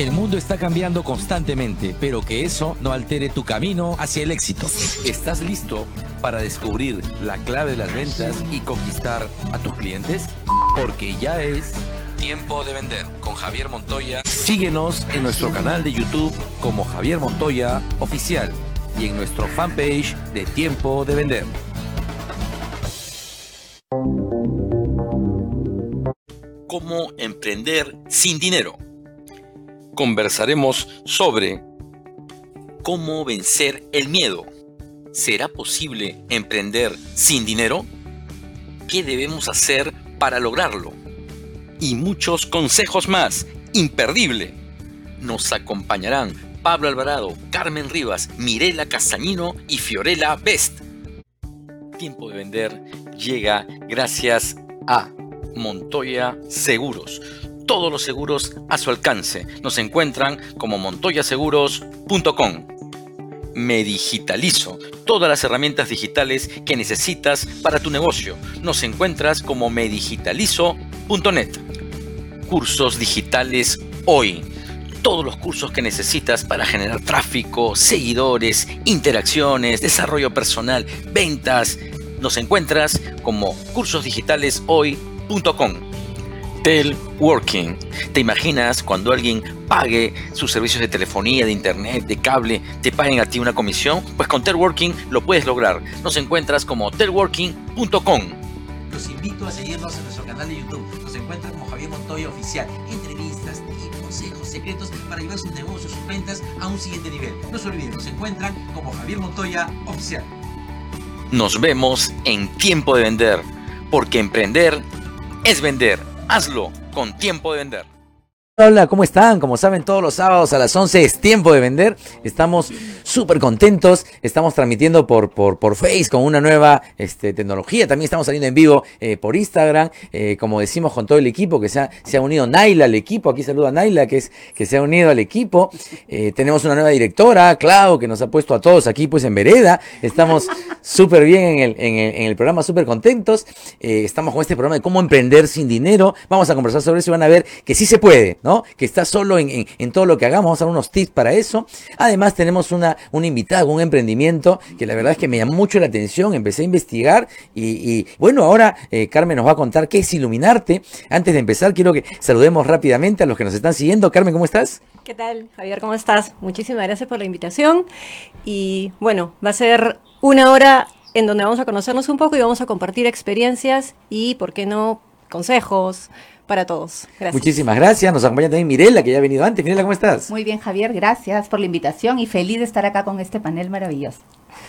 El mundo está cambiando constantemente, pero que eso no altere tu camino hacia el éxito. ¿Estás listo para descubrir la clave de las ventas y conquistar a tus clientes? Porque ya es tiempo de vender con Javier Montoya. Síguenos en nuestro canal de YouTube como Javier Montoya Oficial y en nuestro fanpage de Tiempo de Vender. Cómo emprender sin dinero conversaremos sobre cómo vencer el miedo. ¿Será posible emprender sin dinero? ¿Qué debemos hacer para lograrlo? Y muchos consejos más. Imperdible. Nos acompañarán Pablo Alvarado, Carmen Rivas, Mirela Castañino y Fiorella Best. Tiempo de vender llega gracias a Montoya Seguros todos los seguros a su alcance. Nos encuentran como montoyaseguros.com. Me digitalizo. Todas las herramientas digitales que necesitas para tu negocio. Nos encuentras como medigitalizo.net. Cursos digitales hoy. Todos los cursos que necesitas para generar tráfico, seguidores, interacciones, desarrollo personal, ventas. Nos encuentras como cursosdigitaleshoy.com. Telworking. ¿Te imaginas cuando alguien pague sus servicios de telefonía, de internet, de cable, te paguen a ti una comisión? Pues con Telworking lo puedes lograr. Nos encuentras como telworking.com. Los invito a seguirnos en nuestro canal de YouTube. Nos encuentran como Javier Montoya Oficial. Entrevistas y consejos secretos para llevar sus negocios, sus ventas a un siguiente nivel. No se olviden, nos encuentran como Javier Montoya Oficial. Nos vemos en Tiempo de Vender, porque emprender es vender. Hazlo con tiempo de vender. Hola, ¿cómo están? Como saben, todos los sábados a las 11 es tiempo de vender. Estamos súper contentos. Estamos transmitiendo por, por, Face con una nueva este, tecnología. También estamos saliendo en vivo eh, por Instagram. Eh, como decimos con todo el equipo que se ha, se ha unido Naila al equipo. Aquí saluda a Naila que, es, que se ha unido al equipo. Eh, tenemos una nueva directora, Clau, que nos ha puesto a todos aquí pues en vereda. Estamos súper bien en el, en, el, en el, programa, súper contentos. estamos con este programa de cómo emprender sin dinero. Vamos a conversar sobre eso y van a ver que sí se puede, ¿no? Que está solo en, todo lo que hagamos. Vamos a dar unos tips para eso. Además, tenemos una, una invitada un emprendimiento que la verdad es que me llamó mucho la atención. Empecé a investigar y, bueno, ahora eh, Carmen nos va a contar qué es iluminarte. Antes de empezar, quiero que saludemos rápidamente a los que nos están siguiendo. Carmen, ¿cómo estás? ¿Qué tal, Javier? ¿Cómo estás? Muchísimas gracias por la invitación. Y bueno, va a ser una hora en donde vamos a conocernos un poco y vamos a compartir experiencias y, ¿por qué no?, consejos, para todos. Gracias. Muchísimas gracias. Nos acompaña también Mirela, que ya ha venido antes. Mirela, ¿cómo estás? Muy bien, Javier. Gracias por la invitación y feliz de estar acá con este panel maravilloso.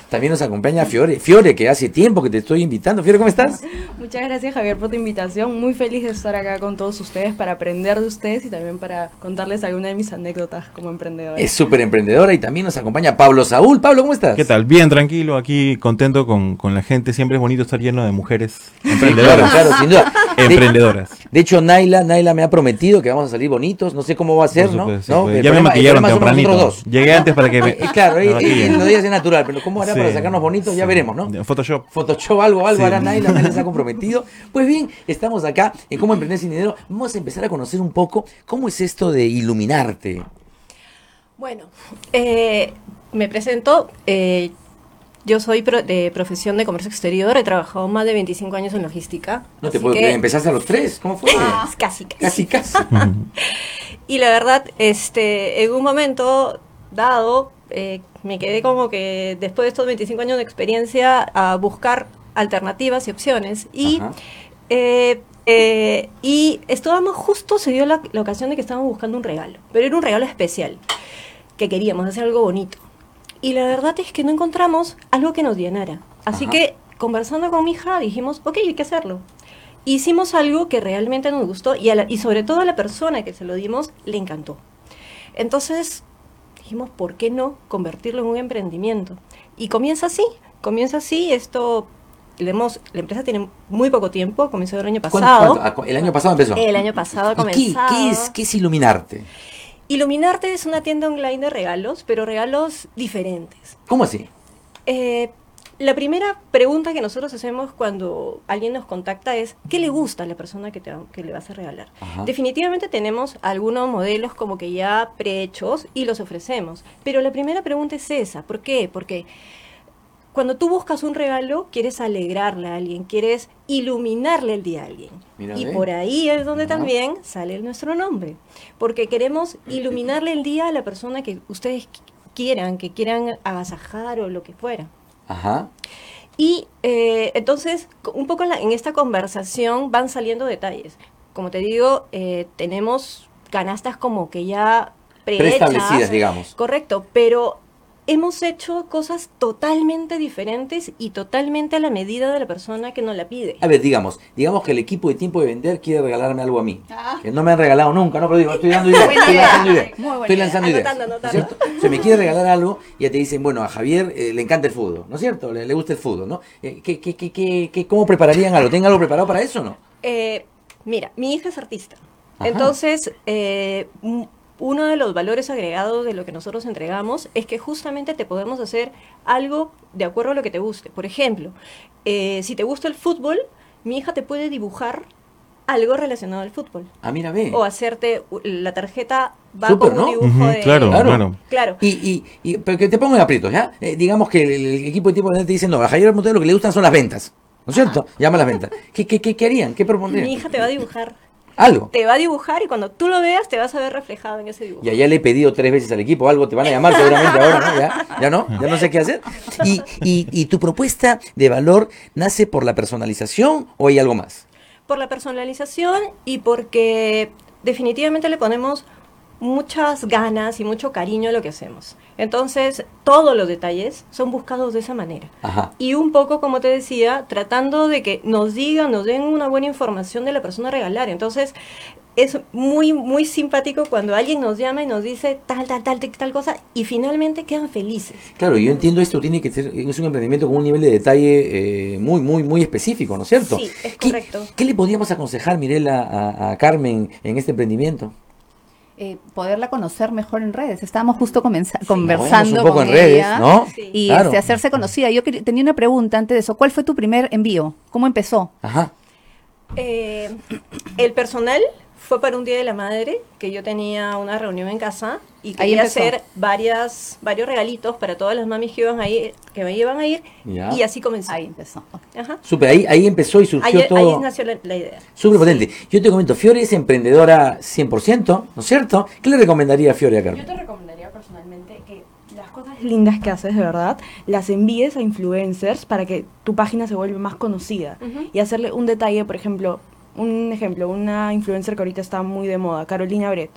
También nos acompaña Fiore. Fiore, que hace tiempo que te estoy invitando. Fiore, ¿cómo estás? Muchas gracias, Javier, por tu invitación. Muy feliz de estar acá con todos ustedes para aprender de ustedes y también para contarles alguna de mis anécdotas como emprendedora. Es súper emprendedora y también nos acompaña Pablo Saúl. Pablo, ¿cómo estás? ¿Qué tal? Bien, tranquilo, aquí contento con, con la gente. Siempre es bonito estar lleno de mujeres emprendedoras. claro, sin duda. Emprendedoras. De, hecho, Naila, Naila me ha prometido que vamos a salir bonitos. No sé cómo va a ser, ¿no? Pues. Ya me maquillaron tempranito. Llegué antes para que me. Claro, lo digas natural, pero ¿cómo hará para sacarnos bonitos? Ya veremos, ¿no? Photoshop. Photoshop, algo, algo hará Naila, Naila se ha comprometido. Pues bien, estamos acá en Cómo Emprender Sin Dinero. Vamos a empezar a conocer un poco cómo es esto de iluminarte. Bueno, eh, me presento. Eh, yo soy de profesión de comercio exterior, he trabajado más de 25 años en logística. No te puedo creer, empezaste a los tres, ¿cómo fue? casi, casi. Casi, casi. y la verdad, este, en un momento dado, eh, me quedé como que después de estos 25 años de experiencia a buscar alternativas y opciones. Y, eh, eh, y estábamos justo, se dio la, la ocasión de que estábamos buscando un regalo, pero era un regalo especial, que queríamos hacer algo bonito y la verdad es que no encontramos algo que nos llenara. Así que conversando con mi hija dijimos, ok, hay que hacerlo. Hicimos algo que realmente nos gustó y, y sobre todo a la persona que se lo dimos le encantó. Entonces dijimos, ¿por qué no convertirlo en un emprendimiento? Y comienza así, comienza así, esto le hemos, la empresa tiene muy poco tiempo, comenzó el año pasado. Ah, ¿El año pasado empezó? El año pasado comenzó. ¿Qué, es, ¿Qué es iluminarte? Iluminarte es una tienda online de regalos, pero regalos diferentes. ¿Cómo así? Eh, La primera pregunta que nosotros hacemos cuando alguien nos contacta es, ¿qué le gusta a la persona que, te, que le vas a regalar? Ajá. Definitivamente tenemos algunos modelos como que ya prehechos y los ofrecemos, pero la primera pregunta es esa, ¿por qué? Porque cuando tú buscas un regalo, quieres alegrarle a alguien, quieres iluminarle el día a alguien. Y por ahí es donde Ajá. también sale nuestro nombre, porque queremos iluminarle el día a la persona que ustedes qu- quieran, que quieran agasajar o lo que fuera. Ajá. Y eh, entonces, un poco en, la- en esta conversación van saliendo detalles. Como te digo, eh, tenemos canastas como que ya prehechas. Preestablecidas, digamos. Correcto, pero hemos hecho cosas totalmente diferentes y totalmente a la medida de la persona que nos la pide. A ver, digamos, digamos que el equipo de tiempo de vender quiere regalarme algo a mí. Ah. Que no me han regalado nunca, ¿no? Pero digo, estoy dando ideas, estoy lanzando ideas. Estoy lanzando ideas. Anotando, ¿no es anotando. cierto? Se me quiere regalar algo y ya te dicen, bueno, a Javier eh, le encanta el fútbol, ¿no es cierto? Le, le gusta el fútbol, ¿no? Eh, ¿qué, qué, qué, qué, qué- ¿Cómo prepararían algo? ¿Tienen algo preparado para eso o no? Eh, mira, mi hija es artista. Ajá. Entonces, eh, uno de los valores agregados de lo que nosotros entregamos es que justamente te podemos hacer algo de acuerdo a lo que te guste. Por ejemplo, eh, si te gusta el fútbol, mi hija te puede dibujar algo relacionado al fútbol. Ah, mira, ve. O hacerte la tarjeta va con ¿no? un dibujo de... claro, Claro. claro. Claro. Y, y, y- pero que te pongo en aprietos, ¿ya? Eh, digamos que el, el equipo de tiempo te dice, no, a Javier Montero lo que le gustan son las ventas, ¿no es cierto? Llama las ventas. ¿Qué, qué, qué, qué harían? ¿Qué propondrían? Mi hija te va a dibujar. Algo. Te va a dibujar y cuando tú lo veas te vas a ver reflejado en ese dibujo. Ya, ya le he pedido tres veces al equipo, algo te van a llamar seguramente ahora, ¿no? Ya, ya no, ya no sé qué hacer. Y, y, y tu propuesta de valor nace por la personalización o hay algo más? por la personalización y porque definitivamente le ponemos muchas ganas y mucho cariño a lo que hacemos. Entonces, todos los detalles son buscados de esa manera. Ajá. Y un poco, como te decía, tratando de que nos digan, nos den una buena información de la persona a regalar. Entonces, es muy, muy simpático cuando alguien nos llama y nos dice tal, tal, tal, tal, cosa y finalmente quedan felices. Claro, yo entiendo esto tiene que ser, es un emprendimiento con un nivel de detalle eh, muy, muy, muy específico, ¿no es cierto? Sí, es ¿Qué- correcto. ¿Qué, le podríamos aconsejar, Mirela, a, a Carmen en este emprendimiento? Eh, poderla conocer mejor en redes. Estábamos justo Movemos conversando un poco con en redes, ella ¿no? Sí. y Claro. este, hacerse conocida. Yo quería- tenía una pregunta antes de eso. ¿Cuál fue tu primer envío? ¿Cómo empezó? Ajá. Eh, el personal fue para un Día de la Madre, que yo tenía una reunión en casa y quería hacer varias, varios regalitos para todas las mamis que iban a ir, que me iban a ir Ya. y así comenzó. Ahí empezó. Ajá. Súper, ahí, ahí empezó y surgió Ahí, ahí todo. nació la, la idea. Súper potente. Yo te comento, Fiore es emprendedora 100%, ¿no es cierto? ¿Qué le recomendaría a Fiore a Carmen? Yo te recomendaría personalmente que las cosas lindas que haces de verdad las envíes a influencers para que tu página se vuelva más conocida y hacerle un detalle, por ejemplo, un ejemplo, una influencer que ahorita está muy de moda, Carolina Brett,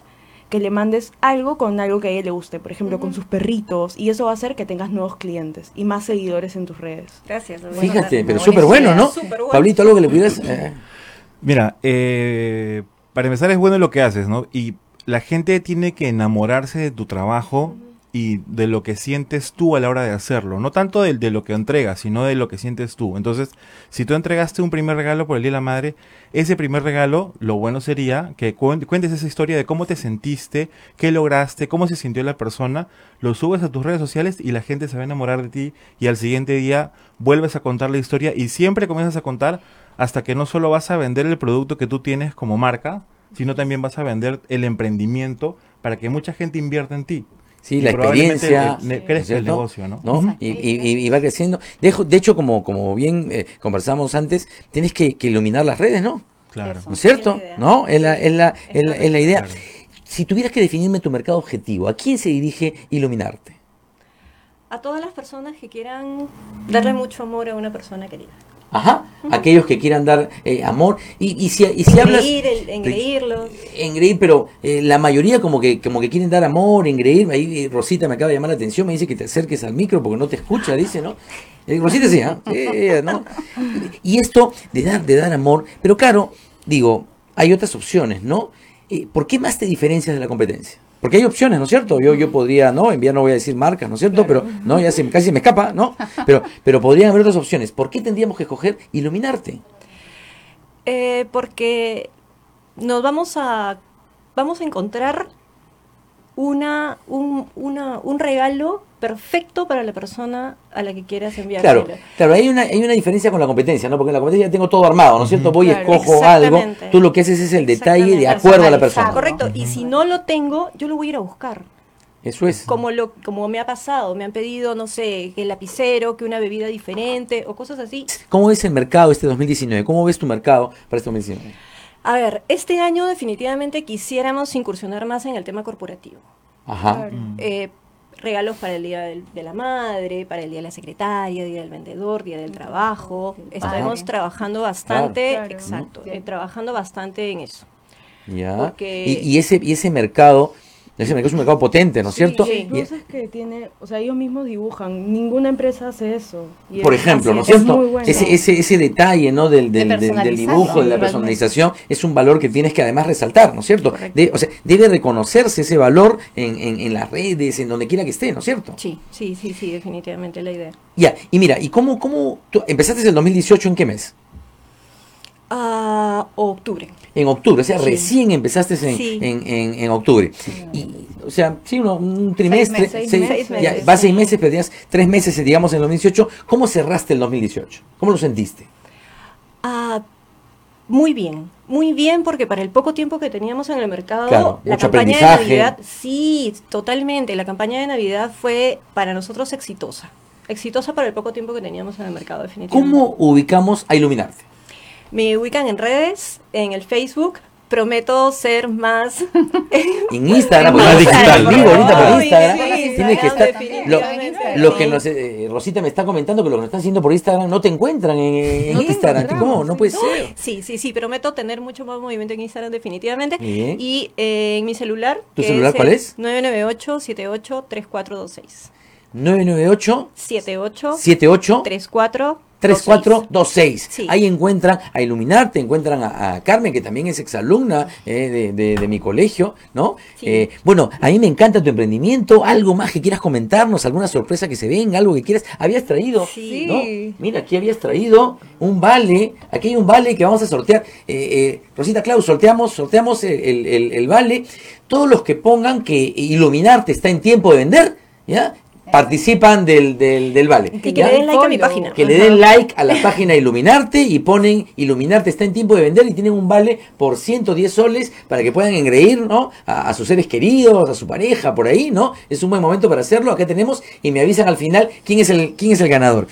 que le mandes algo con algo que a ella le guste, por ejemplo, con sus perritos y eso va a hacer que tengas nuevos clientes y más seguidores en tus redes. Gracias. a Fíjate, pero súper bueno, ¿no? súper bueno. Pablito, algo que le pudieras... eh, Mira, eh, para empezar es bueno lo que haces, ¿no? Y la gente tiene que enamorarse de tu trabajo y de lo que sientes tú a la hora de hacerlo. No tanto de, de lo que entregas, sino de lo que sientes tú. Entonces, si tú entregaste un primer regalo por el Día de la Madre, ese primer regalo, lo bueno sería que cuen- cuentes esa historia de cómo te sentiste, qué lograste, cómo se sintió la persona, lo subes a tus redes sociales y la gente se va a enamorar de ti y al siguiente día vuelves a contar la historia y siempre comienzas a contar hasta que no solo vas a vender el producto que tú tienes como marca, sino también vas a vender el emprendimiento para que mucha gente invierta en ti. Sí, Y la experiencia. el- ne- ¿no crezca es el negocio, ¿no? Y, y- y- y va creciendo. De, hecho- de hecho, como, como bien eh, conversamos antes, tienes que, que iluminar las redes, ¿no? Claro. ¿No es cierto? Es la idea. ¿No? Es la, es la, es la- es la idea. Claro. Si tuvieras que definirme tu mercado objetivo, ¿a quién se dirige iluminarte? A todas las personas que quieran darle mucho amor a una persona querida. Ajá. Aquellos que quieran dar eh, amor. Y, y si, y si hablas... El- engreírlos. Engreír, pero eh, la mayoría como que como que quieren dar amor, engreír. Ahí eh, Rosita me acaba de llamar la atención, me dice que te acerques al micro porque no te escucha, dice, ¿no? Eh, Rosita sí, ¿ah? ¿no? Y esto de dar, de dar amor, pero claro, digo, hay otras opciones, ¿no? ¿Por qué más te diferencias de la competencia? Porque hay opciones, ¿no es cierto? Yo, yo podría, ¿no? Enviar, no voy a decir marcas, ¿no es cierto? Pero, no, ya se, casi me escapa, ¿no? Pero, pero podrían haber otras opciones. ¿Por qué tendríamos que escoger iluminarte? Eh, porque nos vamos a vamos a encontrar una un, una- un regalo perfecto para la persona a la que quieras enviar. Claro, claro, hay una, hay una diferencia con la competencia, ¿no? Porque en la competencia ya tengo todo armado, ¿no es cierto? Voy y Claro, escojo algo, tú lo que haces es el detalle de acuerdo a la persona. Correcto, y si no lo tengo, yo lo voy a ir a buscar. Eso es. Como, lo, como me ha pasado, me han pedido, no sé, que el lapicero, que una bebida diferente o cosas así. ¿Cómo ves el mercado este 2019? ¿Cómo ves tu mercado para este 2019? A ver, este año definitivamente quisiéramos incursionar más en el tema corporativo. Ajá. Eh, regalos para el Día del- de la Madre, para el Día de la Secretaria, Día del Vendedor, Día del Trabajo. Estaremos Ajá. trabajando bastante, Claro. exacto, eh, trabajando bastante en eso. Ya. Porque- Y, y ese, y ese mercado, ese mercado es un mercado potente, ¿no es cierto? Y Y- es que tiene, o sea, ellos mismos dibujan, ninguna empresa hace eso. Y por es- ejemplo, ¿no es es cierto? muy bueno. Ese, ese, ese detalle, ¿no? Del, del, del- del dibujo, de la personalización, es un valor que tienes que además resaltar, ¿no es cierto? De- o sea, debe reconocerse ese valor en, en, en las redes, en donde quiera que esté, ¿no es cierto? Sí, sí, sí, sí, definitivamente la idea. Ya, y mira, ¿y cómo, cómo tú empezaste en el 2018 en qué mes? Ah, octubre. En octubre, o sea, Sí. recién empezaste en, Sí. en, en, en octubre. Y, o sea, sí, uno- un trimestre, meses, seis seis- meses. ya, Seis va seis meses. tenías tres meses, digamos, en el 2018. ¿Cómo cerraste el 2018? ¿Cómo lo sentiste? Ah, muy bien, muy bien porque para el poco tiempo que teníamos en el mercado, Claro, la mucho campaña de aprendizaje. Navidad, sí, totalmente, la campaña de Navidad fue para nosotros exitosa, exitosa para el poco tiempo que teníamos en el mercado, definitivamente. ¿Cómo ubicamos a Iluminarte? Me ubican en redes, en el Facebook, prometo ser más... En Instagram, porque Más digital, vivo ahorita por Instagram. Tienes que estar. Lo, lo que nos, eh, Rosita me está comentando que lo que nos están haciendo por Instagram no te encuentran en, No Instagram. ¿Cómo? No puede ser. Sí, sí, sí, prometo tener mucho más movimiento en Instagram definitivamente. Bien. Y eh, en mi celular. ¿Tu celular el cuál es? 998-78-3426. 998 78 78 34 3426. Sí. Ahí encuentran a Iluminarte, encuentran a, a Carmen, que también es exalumna eh, de, de- de mi colegio, ¿no? Sí. Eh, bueno, a mí me encanta tu emprendimiento. ¿Algo más que quieras comentarnos? ¿Alguna sorpresa que se venga? ¿Algo que quieras? Habías traído, Sí. ¿no? Mira, aquí habías traído un vale. Aquí hay un vale que vamos a sortear. Eh, Rosita Claus, sorteamos, sorteamos el, el- el- el vale. Todos los que pongan que Iluminarte está en tiempo de vender, ¿ya? Participan del, del, del vale. Y que ¿ya? le den like a mi página. que le den like a la página Iluminarte y ponen Iluminarte está en tiempo de vender y tienen un vale por 110 soles para que puedan engreír ¿no? a, a sus seres queridos, a su pareja, por ahí, ¿no? Es un buen momento para hacerlo. Acá tenemos y me avisan al final quién es el, quién es el ganador.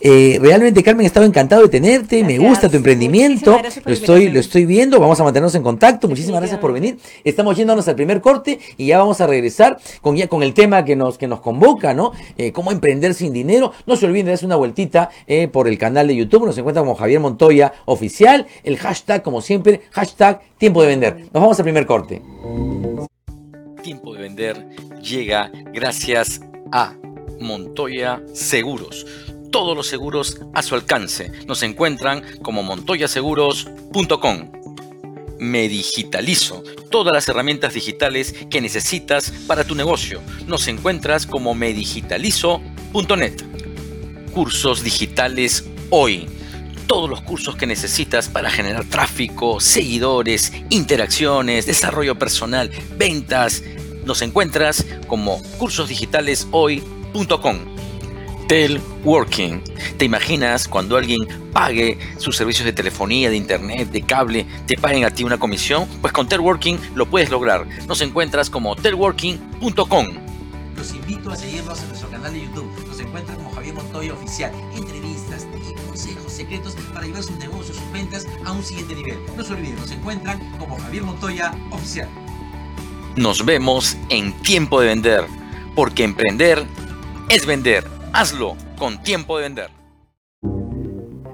Eh, realmente, Carmen, he estado encantado de tenerte. Me gusta tu emprendimiento. Lo estoy, lo estoy viendo. Vamos a mantenernos en contacto. Muchísimas gracias por venir. Estamos yéndonos al primer corte y ya vamos a regresar con, ya, con el tema que nos, que nos convoca, ¿no? Eh, cómo emprender sin dinero. No se olviden de darse una vueltita eh, por el canal de YouTube. Nos encuentra como Javier Montoya Oficial. El hashtag, como siempre, hashtag tiempo de vender. Nos vamos al primer corte. Tiempo de vender llega gracias a Montoya Seguros. Todos los seguros a su alcance. Nos encuentran como montoyaseguros.com. Me digitalizo. Todas las herramientas digitales que necesitas para tu negocio. Nos encuentras como medigitalizo.net. Cursos digitales hoy. Todos los cursos que necesitas para generar tráfico, seguidores, interacciones, desarrollo personal, ventas. Nos encuentras como cursosdigitaleshoy.com. Telworking. ¿Te imaginas cuando alguien pague sus servicios de telefonía, de internet, de cable, te paguen a ti una comisión? Pues con Telworking lo puedes lograr. Nos encuentras como telworking.com. Los invito a seguirnos en nuestro canal de YouTube. Nos encuentran como Javier Montoya Oficial. Entrevistas y consejos secretos para llevar sus negocios, sus ventas a un siguiente nivel. No se olviden, nos encuentran como Javier Montoya Oficial. Nos vemos en Tiempo de Vender, porque emprender es vender. Hazlo con Tiempo de Vender.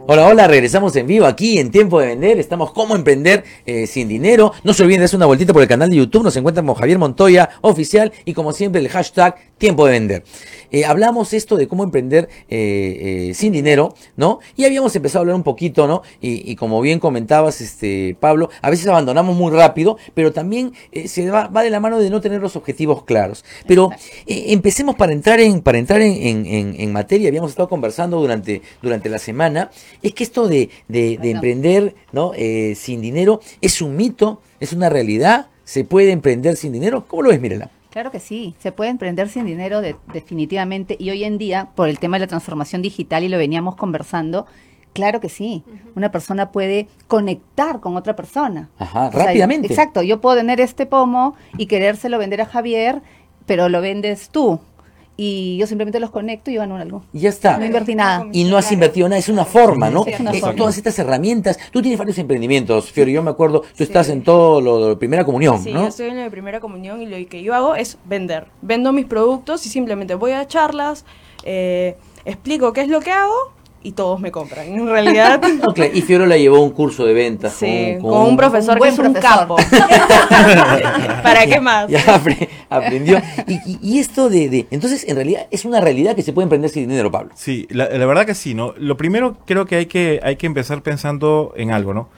Hola, hola, regresamos en vivo aquí en Tiempo de Vender. Estamos como emprender eh, sin dinero. No se olviden de hacer una vueltita por el canal de YouTube. Nos encuentran como Javier Montoya Oficial y como siempre el hashtag Tiempo de Vender. Eh, hablamos esto de cómo emprender eh, sin dinero, ¿no? Y habíamos empezado a hablar un poquito, ¿no? Y, y como bien comentabas, este Pablo, a veces abandonamos muy rápido, pero también se va, va de la mano de no tener los objetivos claros. Pero empecemos para entrar en, para entrar en, en- en- en materia. Habíamos estado conversando durante, durante la semana. Es que esto de, de- de emprender ¿no? Eh, sin dinero es un mito, es una realidad. ¿Se puede emprender sin dinero? ¿Cómo lo ves, Mirela? Claro que sí, se puede emprender sin dinero de- definitivamente y hoy en día, por el tema de la transformación digital y lo veníamos conversando, claro que sí, una persona puede conectar con otra persona. Ajá, O sea, rápidamente. exacto, yo puedo tener este pomo y querérselo vender a Javier, pero lo vendes tú y yo simplemente los conecto y gano algo. Y ya está. No invertí nada. Y no has invertido nada, es una forma, ¿no? Sí, es una Eh, forma. Todas estas herramientas. Tú tienes varios emprendimientos, Fiori. Yo me acuerdo, tú estás en todo lo de primera comunión, Sí, ¿no? yo estoy en la de primera comunión y lo que yo hago es vender. Vendo mis productos y simplemente voy a charlas, eh, explico qué es lo que hago y todos me compran. En realidad, y Fiola llevó un curso de ventas sí, con, con un profesor un que es un profesor. capo. ¿Para qué más? Ya aprendió. Y, y- y esto de, de- Entonces, en realidad, es una realidad que se puede emprender sin dinero, Pablo. Sí, la, la verdad que sí, ¿no? Lo primero creo que hay, que hay que empezar pensando en algo, ¿no?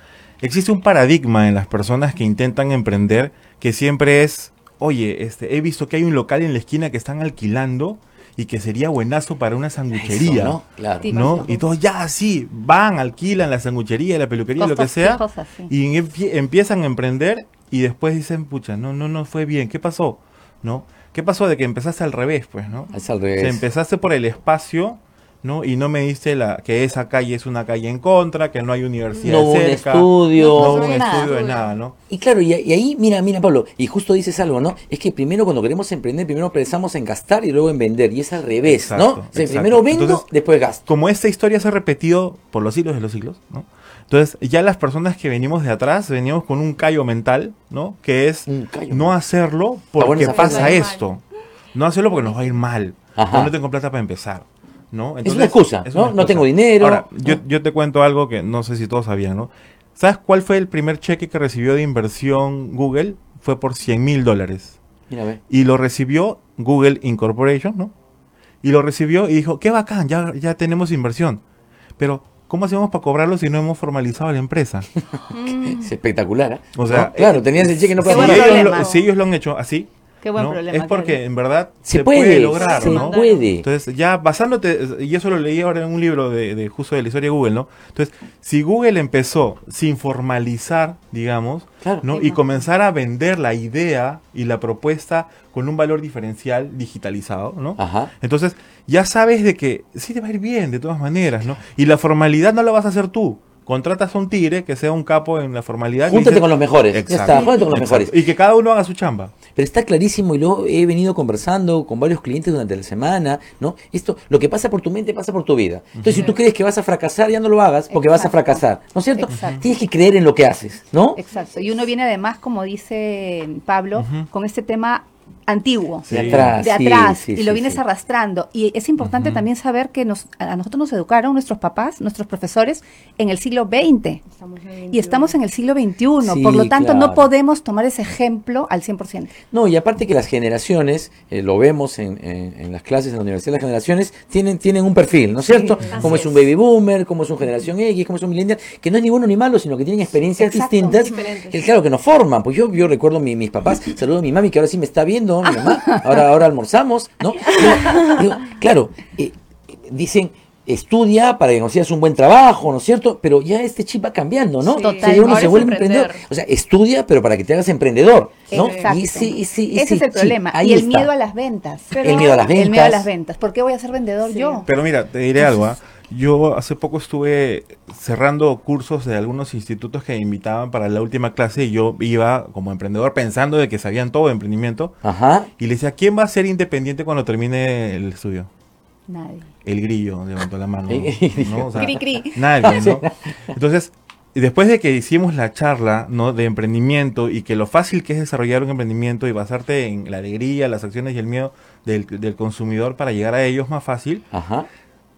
Existe un paradigma en las personas que intentan emprender que siempre es, oye, este, he visto que hay un local en la esquina que están alquilando y que sería buenazo para una sanguchería. Eso, ¿no? Claro. Sí. ¿no? Y todos ya sí, van, alquilan la sanguchería, la peluquería, lo que sea, así. y empie- empiezan a emprender y después dicen, pucha, no, no, no fue bien, ¿qué pasó? ¿No? ¿Qué pasó de que empezaste al revés, pues, no? Es al O sea, revés. empezaste por el espacio, ¿no? Y no me diste la, que esa calle es una calle en contra, que no hay universidad No hubo un cerca. estudio. No No hubo un nada. estudio de nada, ¿no? Y claro, y, y ahí, mira, mira, Pablo, y justo dices algo, ¿no? Es que primero cuando queremos emprender, primero pensamos en gastar y luego en vender, y es al revés, ¿no? O sea, exacto. primero vendo, Entonces, después gasto. Como esta historia se ha repetido por los siglos de los siglos, ¿no? Entonces, ya las personas que venimos de atrás, veníamos con un callo mental, ¿no? Que es no hacerlo porque pasa esto. No hacerlo porque nos va a ir mal. Ajá. O no tengo plata para empezar. ¿No? Es una excusa, es ¿no? una No excusa. tengo dinero. Ahora, yo, yo te cuento algo que no sé si todos sabían, ¿no? ¿Sabes cuál fue el primer cheque que recibió de inversión Google? Fue por 100 mil dólares. Y lo recibió Google Incorporation, ¿no? Y lo recibió y dijo, qué bacán, ya, ya tenemos inversión. Pero, ¿cómo hacemos para cobrarlo si no hemos formalizado la empresa? Es espectacular, ¿eh? O sea, ¿No? claro, tenías el cheque y no si, ellos lo, si ellos lo han hecho así, Qué buen ¿no? problema. es porque claro. en verdad Se se, puede, puede, lograr, se ¿no? puede. Entonces, ya basándote, y eso lo leí ahora en un libro de, de justo de la historia de Google, ¿no? Entonces, si Google empezó sin formalizar, digamos, Claro. ¿no? Y comenzar a vender la idea y la propuesta con un valor diferencial digitalizado, ¿no? Ajá. Entonces, ya sabes de que sí te va a ir bien, de todas maneras, ¿no? Y la formalidad no la vas a hacer tú. Contratas a un tigre que sea un capo en la formalidad. Júntate dices- con los mejores. Ya Exacto. está, júntate con los Exacto. mejores. Y que cada uno haga su chamba. Pero está clarísimo y luego he venido conversando con varios clientes durante la semana, ¿no? Esto, lo que pasa por tu mente pasa por tu vida. Entonces, si tú crees que vas a fracasar, ya no lo hagas porque vas a fracasar, ¿no es cierto? Exacto. Tienes que creer en lo que haces, ¿no? Exacto. Y uno viene además, como dice Pablo, con este tema antiguo. Sí. De atrás. de atrás sí, y sí, lo vienes sí. arrastrando. Y es importante también saber que nos, a nosotros nos educaron nuestros papás, nuestros profesores, en el siglo XX. Estamos en el Y estamos en el siglo XXI. Sí, por lo tanto, claro. no podemos tomar ese ejemplo al 100%. No, y aparte que las generaciones, eh, lo vemos en, en- en las clases en la universidad, las generaciones tienen, tienen un perfil, ¿no es cierto? como es es. un baby boomer, como es un generación X, como es un millennial, que no es ni bueno ni malo, sino que tienen experiencias Exacto, distintas, que claro, que nos forman. Pues yo, yo recuerdo mi- mis papás, saludo a mi mami que ahora sí me está viendo, mi mamá, ahora, ahora almorzamos, ¿no? Digo, digo, claro, eh, dicen... Estudia para que consigas un buen trabajo, ¿no es cierto? Pero ya este chip va cambiando, ¿no? Sí. O sea, ya uno se vuelve emprendedor. O sea, estudia, pero para que te hagas emprendedor, ¿no? Exacto. Y ese, ese, Ese ese es el chip, problema. ahí y el está. miedo a las ventas. el miedo a las ventas. El miedo a las ventas. ¿Por qué voy a ser vendedor Sí. yo? Pero mira, te diré algo. ¿ah? Yo hace poco estuve cerrando cursos de algunos institutos que me invitaban para la última clase y yo iba como emprendedor pensando de que sabían todo de emprendimiento Ajá. y le decía, ¿quién va a ser independiente cuando termine el estudio? Nadie. El grillo levantó la mano. El grillo. ¿no? O sea, Cri, cri. Nadie, ¿no? Entonces, después de que hicimos la charla, ¿no? De emprendimiento y que lo fácil que es desarrollar un emprendimiento y basarte en la alegría, las acciones y el miedo del, del consumidor para llegar a ellos más fácil, Ajá.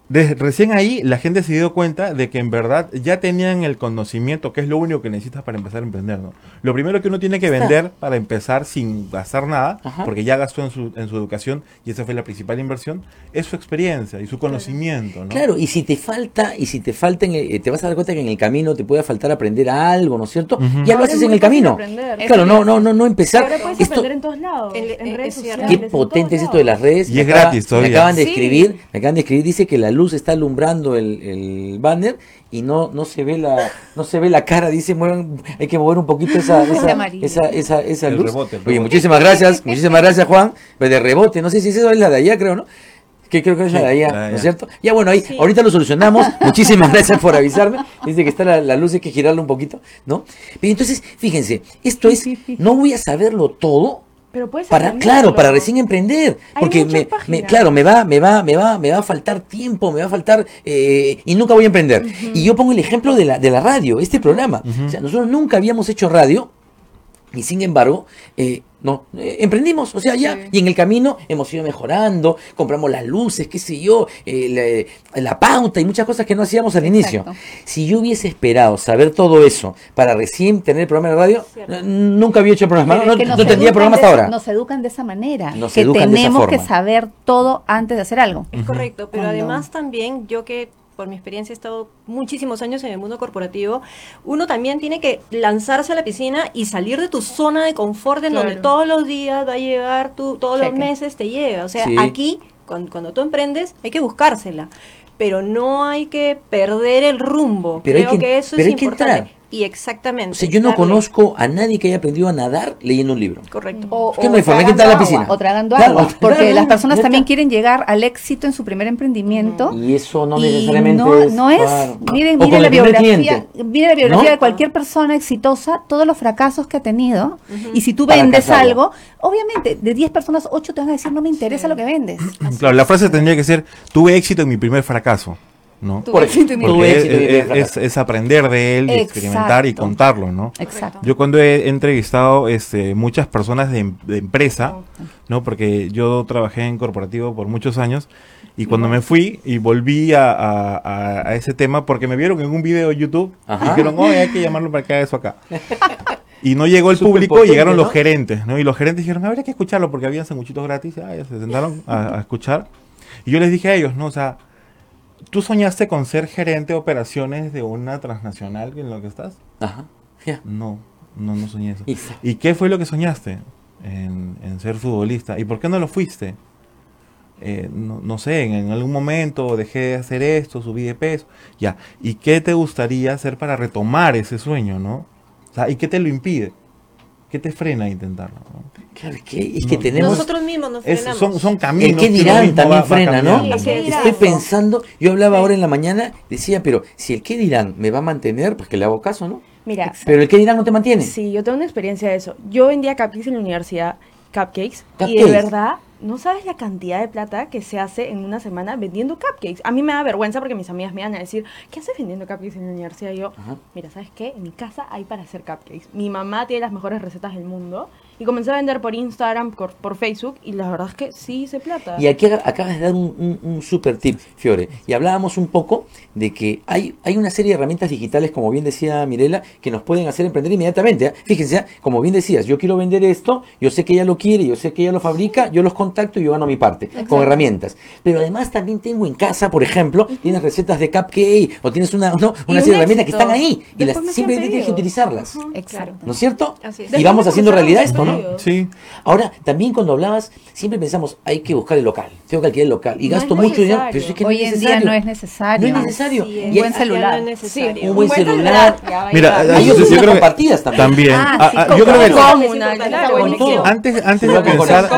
De- recién ahí la gente se dio cuenta de que en verdad ya tenían el conocimiento, que es lo único que necesitas para empezar a emprender, ¿no? Lo primero que uno tiene que vender para empezar sin gastar nada, Ajá. porque ya gastó en su, en su educación y esa fue la principal inversión, es su experiencia y su conocimiento, ¿no? Claro, y si te falta, y si te falta, en el- eh, te vas a dar cuenta que en el camino te puede faltar aprender algo, ¿no es cierto? Ujú. Ya lo haces es en el camino. aprender. Claro, no, no, no, no empezar. Ahora puedes Esto, aprender en todos lados. En- En, redes sociales. qué en potente es esto de las redes. Y Me es acaba- gratis todavía. Me acaban de Sí. escribir, me acaban de escribir, dice que la luz está alumbrando el, el banner y no, no se ve la, no se ve la cara, dice, muevan, hay que mover un poquito esa, esa, esa, esa, El luz. rebote, el Oye, muchísimas gracias, muchísimas gracias Juan, Pero de rebote, no sé si eso es la de allá, creo, ¿no? Que creo que es la de allá, ¿no es cierto? Ya bueno, ahí, Sí. ahorita lo solucionamos. Muchísimas gracias por avisarme. Dice que está la, la luz, hay que girarla un poquito, ¿no? Pero entonces, fíjense, esto es, no voy a saberlo todo, Pero puedes para claro para recién emprender Hay porque me, me- claro me va me va me va me va a faltar tiempo me va a faltar eh, y nunca voy a emprender. Y yo pongo el ejemplo de la de la radio este programa. O sea nosotros nunca habíamos hecho radio y sin embargo eh, no eh, emprendimos o sea ya y en el camino hemos ido mejorando compramos las luces qué sé yo eh, la, la pauta y muchas cosas que no hacíamos al inicio Exacto. si yo hubiese esperado saber todo eso para recién tener el programa de radio Cierto. eh, nunca había hecho programa Pero no, no nos tendría educan programa de hasta esa- ahora Nos educan de esa manera. Nos que tenemos que saber todo antes de hacer algo. Es correcto, pero Cuando- además también yo que por mi experiencia he estado muchísimos años en el mundo corporativo, uno también tiene que lanzarse a la piscina y salir de tu zona de confort en donde todos los días va a llegar, tú, todos los meses te llega. O sea, Sí. aquí, cuando, cuando tú emprendes, hay que buscársela. Pero no hay que perder el rumbo. Pero hay Creo que- que, eso pero es hay que importante. entrar. Y exactamente. O sea, yo no darle. conozco a nadie que haya aprendido a nadar leyendo un libro. Correcto. O, Es que o no hay forma, hay que entrar a la piscina. O tragando Claro, agua. Porque claro, las personas también está. quieren llegar al éxito en su primer emprendimiento. Y eso no y necesariamente no, es. no es. claro. La biografía, miren la biografía ¿No? de cualquier persona exitosa, todos los fracasos que ha tenido. Y si tú Para vendes algo, obviamente de 10 personas, 8 te van a decir, no me interesa lo que vendes. Claro, la frase tendría que ser, tuve éxito en mi primer fracaso, ¿no? Por éxito es, éxito es- fracaso. es aprender de él y experimentar y Exacto. contarlo, ¿no? Exacto. Yo cuando he entrevistado este, muchas personas de, de empresa, ¿no? Porque yo trabajé en corporativo por muchos años y cuando me fui y volví a, a- a- a ese tema porque me vieron en un video de YouTube, Ajá. dijeron, oye, hay que llamarlo para que haga eso acá. Y no llegó el público, potente, llegaron ¿no? los gerentes, ¿no? Y los gerentes dijeron, a ver, hay que escucharlo porque había sanguchitos gratis, ah, ya se sentaron a, a escuchar. Y yo les dije a ellos, ¿no? O sea, ¿tú soñaste con ser gerente de operaciones de una transnacional en lo que estás? Ajá. Ya. No, no, no soñé eso. ¿Y qué fue lo que soñaste? En, en ser futbolista. ¿Y por qué no lo fuiste? Eh, no, no sé, en, en algún momento dejé de hacer esto, subí de peso. Ya. ¿Y qué te gustaría hacer para retomar ese sueño, no? O sea, ¿y qué te lo impide? ¿Qué te frena a intentarlo? no? Claro, es que, es que No. tenemos. Nosotros mismos nos Es- frenamos. son, son caminos. El que que dirán también va- va frena, ¿no? Sí. Estoy pensando, yo hablaba ahora en la mañana, decía, pero si el qué dirán me va a mantener, pues que le hago caso, ¿no? Mira, Pero el qué dirán no te mantiene. Sí, yo tengo una experiencia de eso. Yo vendía cupcakes en la universidad, cupcakes, y de verdad, no sabes la cantidad de plata que se hace en una semana vendiendo cupcakes. A mí me da vergüenza porque mis amigas me van a decir, ¿qué haces vendiendo cupcakes en la universidad? Y yo, Ajá. mira, ¿sabes qué? En mi casa hay para hacer cupcakes. Mi mamá tiene las mejores recetas del mundo. Y comencé a vender por Instagram, por, por Facebook, y la verdad es que sí hice plata. Y aquí acabas de dar un, un- un super tip, Fiore. Y hablábamos un poco de que hay, hay una serie de herramientas digitales, como bien decía Mirela, que nos pueden hacer emprender inmediatamente. ¿ah? Fíjense, ¿ah? como bien decías, yo quiero vender esto, yo sé que ella lo quiere, yo sé que ella lo fabrica, yo los contacto y yo gano mi parte, con herramientas. Pero además también tengo en casa, por ejemplo, tienes recetas de cupcake o tienes una, no, una un serie de herramientas que están ahí y las me simplemente tienes que utilizarlas. Exacto. ¿No es cierto? Así es. Y vamos haciendo realidad esto, ¿no? Pedidos. Sí. Ahora, también cuando hablabas, siempre pensamos, hay que buscar el local, tengo que alquilar el local y No gasto mucho dinero, pero es que no Hoy es en día necesario. no es necesario. No es necesario. Es. hay- buen Ya no celular. es necesario. Un buen celular. Mira, Hay yo- yo creo que compartidas también. También. Ah, Ah, sí, ah, yo creo que claro, antes, antes, de Celular pensar,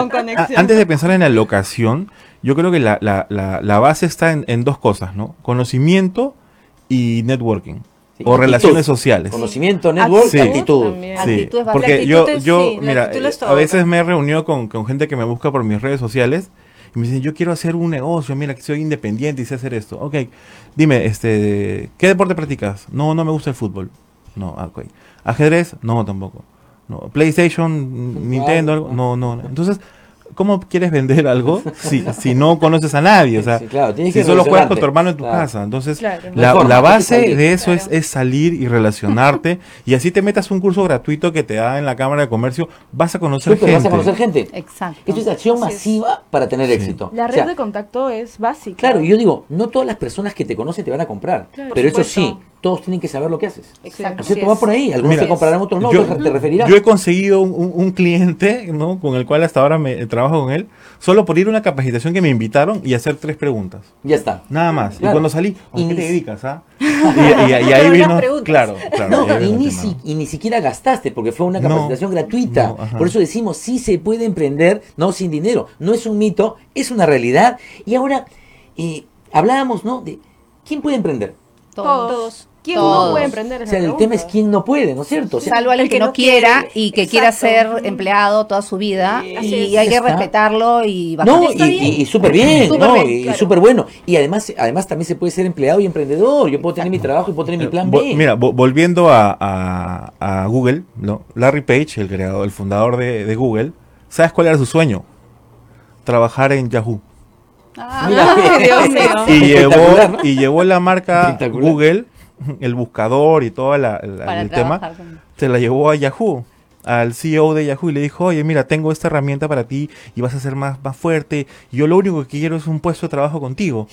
antes de pensar en la locación, yo creo que la, la- la- la base está en, en dos cosas, ¿no? Conocimiento y networking. Sí, o actitud. relaciones sociales. Conocimiento, network, Sí. actitud. Sí, porque yo, yo mira, eh, a veces me he reunido con, con gente que me busca por mis redes sociales y me dicen, yo quiero hacer un negocio, mira, que soy independiente y sé hacer esto. Ok, dime, este, ¿qué deporte practicas? No, no me gusta el fútbol. No, ah, ok. ¿Ajedrez? No, tampoco. No. ¿PlayStation? ¿Nintendo? algo? No. no. Entonces, ¿cómo quieres vender algo si, si no conoces a nadie? O sea, Sí, claro, tienes si que solo juegas con tu hermano en tu Claro. casa. Entonces, Claro. la, No base salir. de eso es, Claro. es salir y relacionarte. y así te metas un curso gratuito que te da en la Cámara de Comercio, vas a conocer gente. vas a conocer gente. Exacto. Esto es acción masiva para tener Sí. éxito. La O red sea, de contacto es básica. Claro, y yo digo, no todas las personas que te conocen te van a comprar. Claro. pero eso sí. Todos tienen que saber lo que haces. Exacto. ¿No es cierto? Va por ahí. Algunos Mira, te comprarán, otros no, yo, otros te referirán. yo he conseguido un, un- un cliente, ¿no? Con el cual hasta ahora me trabajo con él, solo por ir a una capacitación que me invitaron y hacer tres preguntas. Ya está. Nada más. Claro. Y cuando salí, ¿a Y qué te dedicas? ah? Y, y- y ahí vino. Claro, claro. No, ahí y vino ni, si- y ni siquiera gastaste, porque fue una No, capacitación gratuita. no. Por eso decimos, sí se puede emprender, no sin dinero. No es un mito, es una realidad. Y ahora, eh, hablábamos, ¿no? De quién puede emprender. Todos. ¿Quién Todos. no puede emprender? O sea, el tema es quién no puede, ¿no es cierto? O sea, Salvo el que que no quiera quiere, y que quiera ser empleado toda su vida Sí, y hay que está. respetarlo y bajar. No, y, y- y súper bien, Súper ¿no? bien, y súper bueno. Y además, además también se puede ser empleado y emprendedor. Yo puedo tener mi trabajo y puedo tener mi plan Vo- B. Mira, vo- volviendo a, a- a Google, ¿no? Larry Page, el creador, el fundador de, de Google, ¿sabes cuál era su sueño? Trabajar en Yahoo. Ah, Dios mío. Y llevó, y llevó la marca. Google, el buscador y todo la- el tema, trabajar se la llevó a Yahoo, al CEO de Yahoo y le dijo, oye, mira, tengo esta herramienta para ti y vas a ser más, más fuerte. Y yo lo único que quiero es un puesto de trabajo contigo,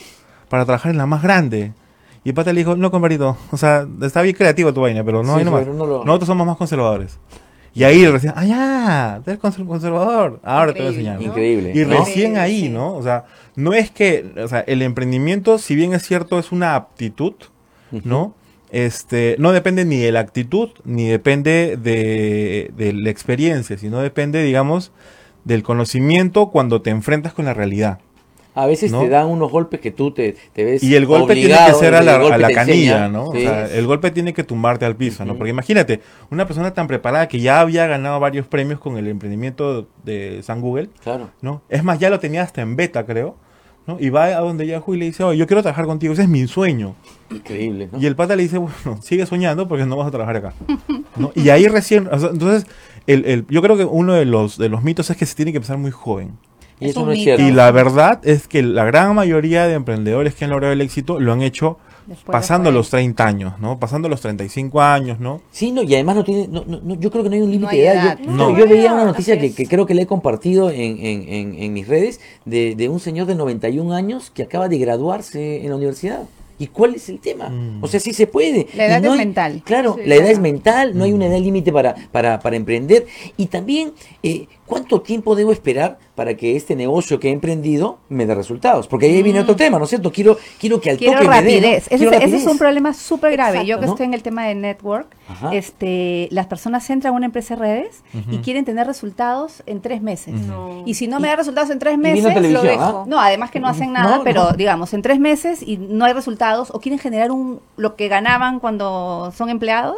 para trabajar en la más grande. Y el pata le dijo, no, compadrito, o sea, está bien creativo tu vaina, pero no Sí, hay nomás. pero no lo- Nosotros somos más conservadores. Y ahí recién, ah, ya, tú eres conser- conservador. Ahora te voy a Increíble, enseñar. ¿no? Increíble. Y ¿no? recién ahí, ¿no? O sea, no es que, o sea, el emprendimiento, si bien es cierto, es una aptitud, ¿no? Este, no depende ni de la actitud, ni depende de, de la experiencia, sino depende, digamos, del conocimiento cuando te enfrentas con la realidad. A veces ¿no? te dan unos golpes que tú te, te ves. Y el golpe tiene que ser a la, a la canilla, enseña, ¿no? sí. O sea, el golpe tiene que tumbarte al piso, ¿no? Porque imagínate, una persona tan preparada que ya había ganado varios premios con el emprendimiento de San Google, Claro. ¿no? Es más, ya lo tenía hasta en beta, creo, ¿no? Y va a donde Yahoo y le dice, oye, yo quiero trabajar contigo, ese es mi sueño. Increíble, ¿no? Y el pata le dice, bueno, sigue soñando porque no vas a trabajar acá. ¿no? Y ahí recién, o sea, entonces, el, el- yo creo que uno de los, de los mitos es que se tiene que empezar muy joven. Y Es eso no es cierto. Y la verdad es que la gran mayoría de emprendedores que han logrado el éxito lo han hecho Después pasando los 30 años, ¿no? Pasando los 35 años, ¿no? Sí, no, y además no tiene, no, no, no, yo creo que no hay un límite de edad. Yo, No. yo veía una noticia que, creo que le he compartido en, en- en- en mis redes de, de un señor de 91 años que acaba de graduarse en la universidad. ¿Y cuál es el tema? Mm. O sea, sí se puede. La edad no es hay- mental. Claro, Sí, la edad es mental, no hay una edad límite para, para, para emprender. Y también, eh, ¿cuánto tiempo debo esperar para que este negocio que he emprendido me dé resultados? Porque ahí viene otro tema, ¿no es cierto? Quiero, quiero que al Quiero toque me dé, ¿no? rapidez. Ese, Quiero ese- ese es rapidez. un problema súper grave. Yo que ¿no? estoy en el tema de network, Ajá. este, las personas entran a una empresa de redes y quieren tener resultados en tres meses. No. Y si no me da resultados en tres meses, lo ¿ah? dejo. no, además que no hacen nada, No, pero no. digamos, en tres meses y no hay resultados, o quieren generar un lo que ganaban cuando son empleados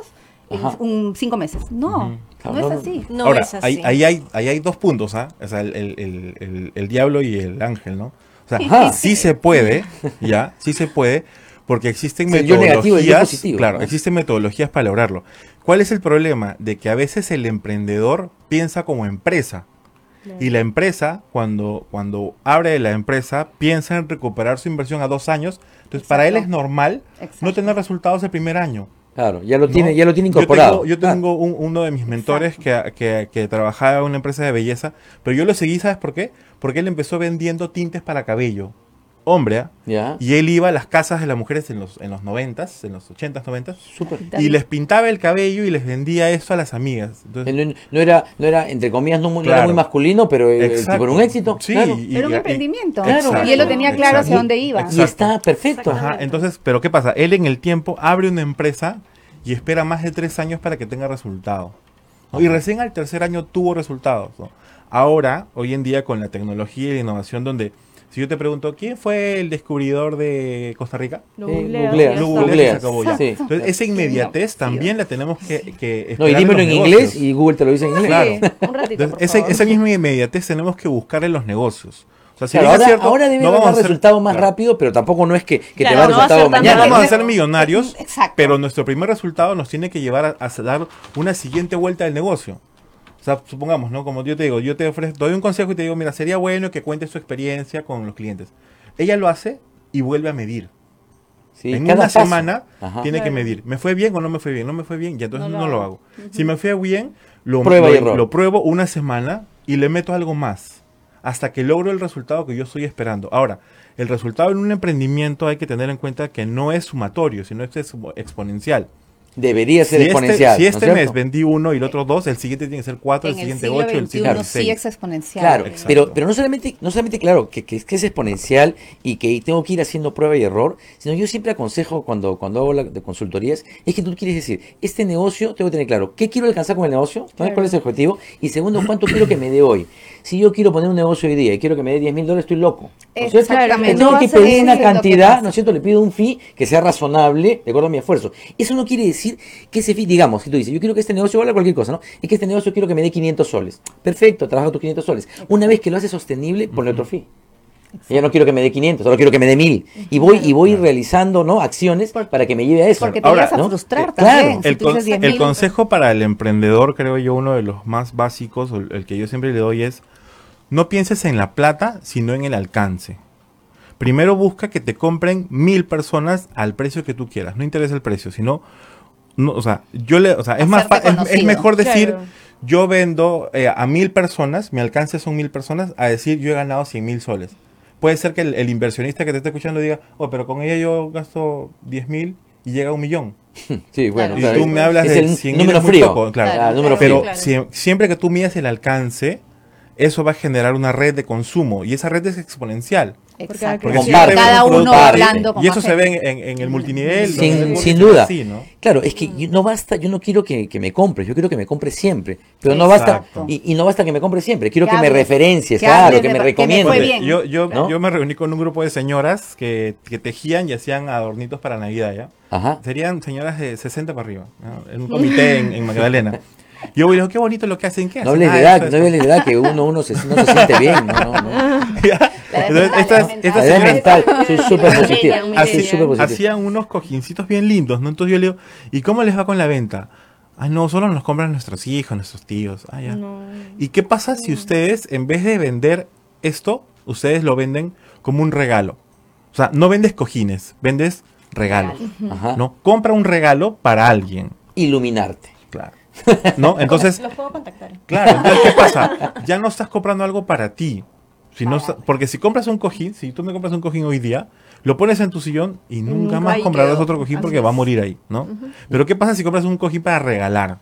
en un cinco meses. No, no no, es así. No Ahora, es así. Ahí, ahí hay, ahí hay dos puntos, ¿ah? O sea, el, el- el- el- el diablo y el ángel, ¿no? O sea, Ajá. sí se puede, ¿ya? Sí se puede, porque existen Sí, el yo negativo y el yo metodologías. positivo, claro, ¿no? existen metodologías para lograrlo. ¿Cuál es el problema? De que a veces el emprendedor piensa como empresa. Y la empresa, cuando, cuando abre la empresa, piensa en recuperar su inversión a dos años. Entonces, para él es Exacto. normal no tener resultados el primer año. Claro, ya lo tiene, ¿no? ya lo tiene Yo incorporado. tengo- Yo Claro. tengo, un- uno de mis mentores que, que- que trabajaba en una empresa de belleza, pero yo lo seguí, ¿sabes por qué? Porque él empezó vendiendo tintes para cabello. Hombre, ¿ah? Ya, y él iba a las casas de las mujeres en los, en los 90s, en los 80s, 90s, súper. y les pintaba el cabello y les vendía eso a las amigas. Entonces, Eh, No, no era, no era, entre comillas, no, no era Claro. muy masculino, pero eh, tipo era un éxito. Sí, claro. y- Era un y- emprendimiento. Claro. Y él lo tenía claro hacia dónde iba. Exacto. Y está perfecto. Ajá, entonces, pero ¿qué pasa? Él en el tiempo abre una empresa y espera más de tres años para que tenga resultados. ¿no? Y recién al tercer año tuvo resultados. ¿no? Ahora, hoy en día, con la tecnología y la innovación, donde si yo te pregunto, ¿quién fue el descubridor de Costa Rica? Lo googleas. Entonces, esa inmediatez también la tenemos que, que No, y dímelo los en inglés y Google te lo dice en inglés. Claro. Sí, un ratito, Entonces, por ese- favor. esa misma inmediatez tenemos que buscar en los negocios. O sea, si Claro, bien es ahora, cierto, ahora debe no haber vamos a ser- resultado más claro. rápido, pero tampoco no es que, que Claro, te va a dar no va a resultado No mañana. vamos a ser millonarios, Exacto. pero nuestro primer resultado nos tiene que llevar a, a dar una siguiente vuelta del negocio. O sea, supongamos, ¿no? Como yo te digo, yo te ofrezco, doy un consejo y te digo, mira, sería bueno que cuentes tu experiencia con los clientes. Ella lo hace y vuelve a medir. Sí, en una paso. semana Ajá. tiene que medir. ¿Me fue bien o no me fue bien? No me fue bien, y entonces No no lo lo, hago. Si me fue bien, lo, lo- lo pruebo una semana y le meto algo más. Hasta que logro el resultado que yo estoy esperando. Ahora, el resultado en un emprendimiento hay que tener en cuenta que no es sumatorio, sino que es exponencial. Debería ser si este- exponencial. si ¿no este es mes cierto? vendí uno y el otro dos, el siguiente tiene que ser cuatro, el en el siguiente siglo ocho, el siguiente sí seis. es exponencial. Claro, Exacto. pero, pero no solamente, no solamente claro, que, que es, que es exponencial y que tengo que ir haciendo prueba y error, sino yo siempre aconsejo cuando, cuando hago la, de consultorías, es que tú quieres decir, este negocio tengo que tener claro, ¿qué quiero alcanzar con el negocio? ¿Sabes ¿Cuál es el objetivo? Y segundo, ¿cuánto quiero que me dé hoy? Si yo quiero poner un negocio hoy día y quiero que me dé 10 mil dólares, estoy loco. ¿no es? Exactamente. Que tengo No que pedir una cantidad. ¿no es cierto? Le pido un fee que sea razonable, de acuerdo a mi esfuerzo. Eso no quiere decir que ese fee, digamos, si tú dices, yo quiero que este negocio valga cualquier cosa, ¿no? Y que este negocio quiero que me dé 500 soles. Perfecto, trabaja tus 500 soles. Una vez que lo haces sostenible, ponle otro fee. Ya no quiero que me dé 500, solo quiero que me dé 1000. Y voy y voy realizando, ¿no? Acciones para que me lleve a eso. Porque te Ahora, llegas a ¿no? frustrar Eh, claro. también. si El, tú con- dices el 10.000, consejo para el emprendedor, creo yo, uno de los más básicos, el el que yo siempre le doy es, no pienses en la plata, sino en el alcance. Primero busca que te compren mil personas al precio que tú quieras. No interesa el precio, sino, no, o sea, yo le, o sea, es más, es- es, mejor decir, Claro. yo vendo eh, a mil personas, mi alcance son mil personas, a decir yo he ganado cien mil soles. Puede ser que el, el inversionista que te esté escuchando diga, oh, pero con ella yo gasto diez mil y llega a un millón. Sí, bueno. Y claro, tú me hablas es de el 100.000 número muy frío. poco, claro. Ah, número Pero frío. siempre que tú midas el alcance, eso va a generar una red de consumo y esa red es exponencial. Exacto. Porque cada un uno hablando con y eso se ve en, en- en el multinivel. Sin, sin duda. así, ¿no? Claro, es que yo- no basta, yo no quiero que, que me compres, yo quiero que me compres siempre. Pero no basta, y, y no basta que me compres siempre, quiero Que que, me referencies, que claro, que me recomiendes. Yo, yo, ¿No? yo me reuní con un grupo de señoras que, que tejían y hacían adornitos para Navidad, ¿ya? Ajá. Serían señoras de 60 para arriba, ¿no? en un comité en, en Magdalena. Yo voy, qué bonito lo que hacen, ¿qué No hacen? de "Ah, edad, esto, no esto". hables de edad, que uno, uno se, no se siente bien. No, no, no. Mental. soy súper positivo. Hacían unos cojincitos bien lindos, ¿no? Entonces yo le digo, ¿y cómo les va con la venta? Ah, no, solo nos compran nuestros hijos, nuestros tíos. Ah, ya. No. ¿Y qué pasa si ustedes, en vez de vender esto, ustedes lo venden como un regalo? O sea, no vendes cojines, vendes regalos. ¿No? Compra un regalo para alguien. Iluminarte. Claro. ¿No? Entonces, Los puedo contactar. Claro, entonces, ¿qué pasa? Ya no estás comprando algo para ti. Si no porque si compras un cojín, si tú me compras un cojín hoy día, lo pones en tu sillón y nunca Nunca más ahí comprarás quedó. otro cojín Así porque va a morir ahí, ¿no? Pero ¿qué pasa si compras un cojín para regalar?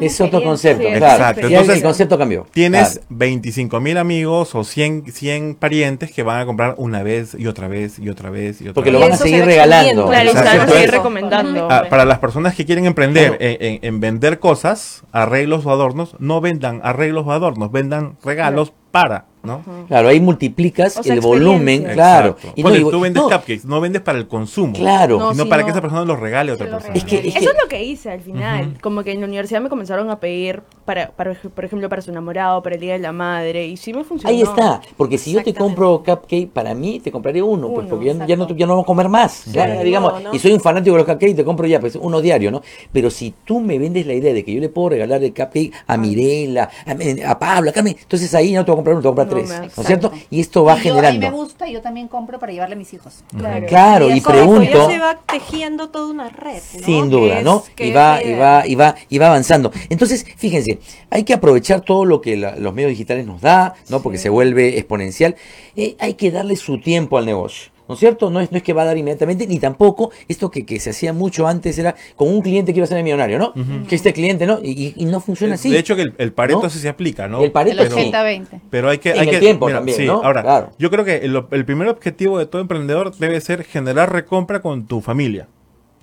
Es otro concepto, Sí, claro. exacto. Entonces, el concepto cambió. Tienes Claro. 25 mil amigos o 100, 100 parientes que van a comprar una vez y otra vez y otra vez y otra Porque vez. lo van a seguir regalando. Claro, Exacto. seguir recomendando. Ah, para las personas que quieren emprender Claro. en, en- en vender cosas, arreglos o adornos, no vendan arreglos o adornos, vendan regalos para, ¿no? Claro, ahí multiplicas O sea, el volumen, claro. Exacto. Y no, Ponle, y- tú vendes no, cupcakes, no vendes para el consumo. Claro. No, sino para no. que esa persona los regale a otra persona. Es que, es que- Eso es lo que hice al final. Como que en la universidad me comenzaron a pedir, para, para, por ejemplo, para su enamorado, para el Día de la Madre. Y sí me funcionó. Ahí está, porque si yo te compro cupcake, para mí te compraré uno, pues porque ya, ya no, ya no vamos a comer más. Ya, digamos, y soy un fanático de los cupcakes, te compro ya, pues uno diario, ¿no? Pero si tú me vendes la idea de que yo le puedo regalar el cupcake a Mirela, a, a Pablo, a Carmen, entonces ahí no te voy a comprar uno, te voy a comprar tres, ¿no es cierto? Y esto va Y yo- generando. A mí me gusta y yo también compro para llevarle a mis hijos. Claro. Claro, y eso, pregunto. Se va tejiendo toda una red. ¿no? Sin duda, ¿no? Y va, y va, y va, y va avanzando. Entonces, fíjense, hay que aprovechar todo lo que la- los medios digitales nos da, ¿no? Porque se vuelve exponencial. Eh, hay que darle su tiempo al negocio. ¿No es cierto? No es, no es que va a dar inmediatamente, ni tampoco esto que, que se hacía mucho antes era con un cliente que iba a ser millonario, ¿no? Que este cliente, ¿no? Y, y- no funciona así. De hecho, que el, el Pareto ¿No? sí se aplica, ¿no? El Pareto El sí. 80-20. Pero hay que... En hay el que tiempo también, sí, ¿no? ahora, Claro. yo creo que el, el primer objetivo de todo emprendedor debe ser generar recompra con tu familia.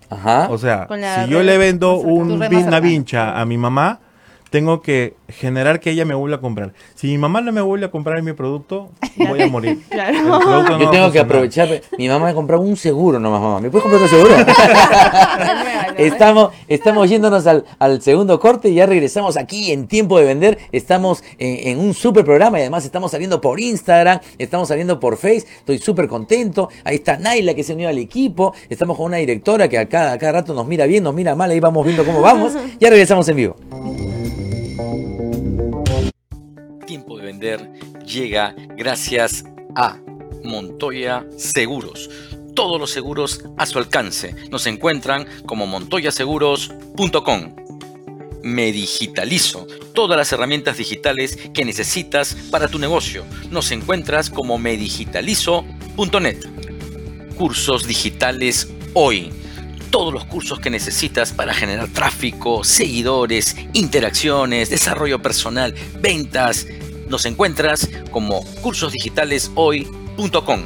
Ajá. O sea, si yo le vendo un una vincha a mi mamá, tengo que generar que ella me vuelva a comprar. Si mi mamá no me vuelve a comprar mi producto, voy a morir. Claro. El producto no Yo va a tengo que aprovechar. Mi mamá me ha comprado un seguro nomás, mamá. ¿Me puedes comprar otro seguro? estamos, estamos yéndonos al, al segundo corte y ya regresamos aquí en Tiempo de Vender. Estamos en, en un super programa y además estamos saliendo por Instagram, estamos saliendo por Face. Estoy súper contento. Ahí está Naila que se unió al equipo. Estamos con una directora que a cada, a cada rato nos mira bien, nos mira mal. Ahí vamos viendo cómo vamos. Ya regresamos en vivo. Llega gracias a Montoya Seguros. Todos los seguros a su alcance. Nos encuentran como montoyaseguros.com. Me Digitalizo, todas las herramientas digitales que necesitas para tu negocio. Nos encuentras como medigitalizo.net. Cursos digitales hoy. Todos los cursos que necesitas para generar tráfico, seguidores, interacciones, desarrollo personal, ventas. Nos encuentras como cursosdigitaleshoy.com.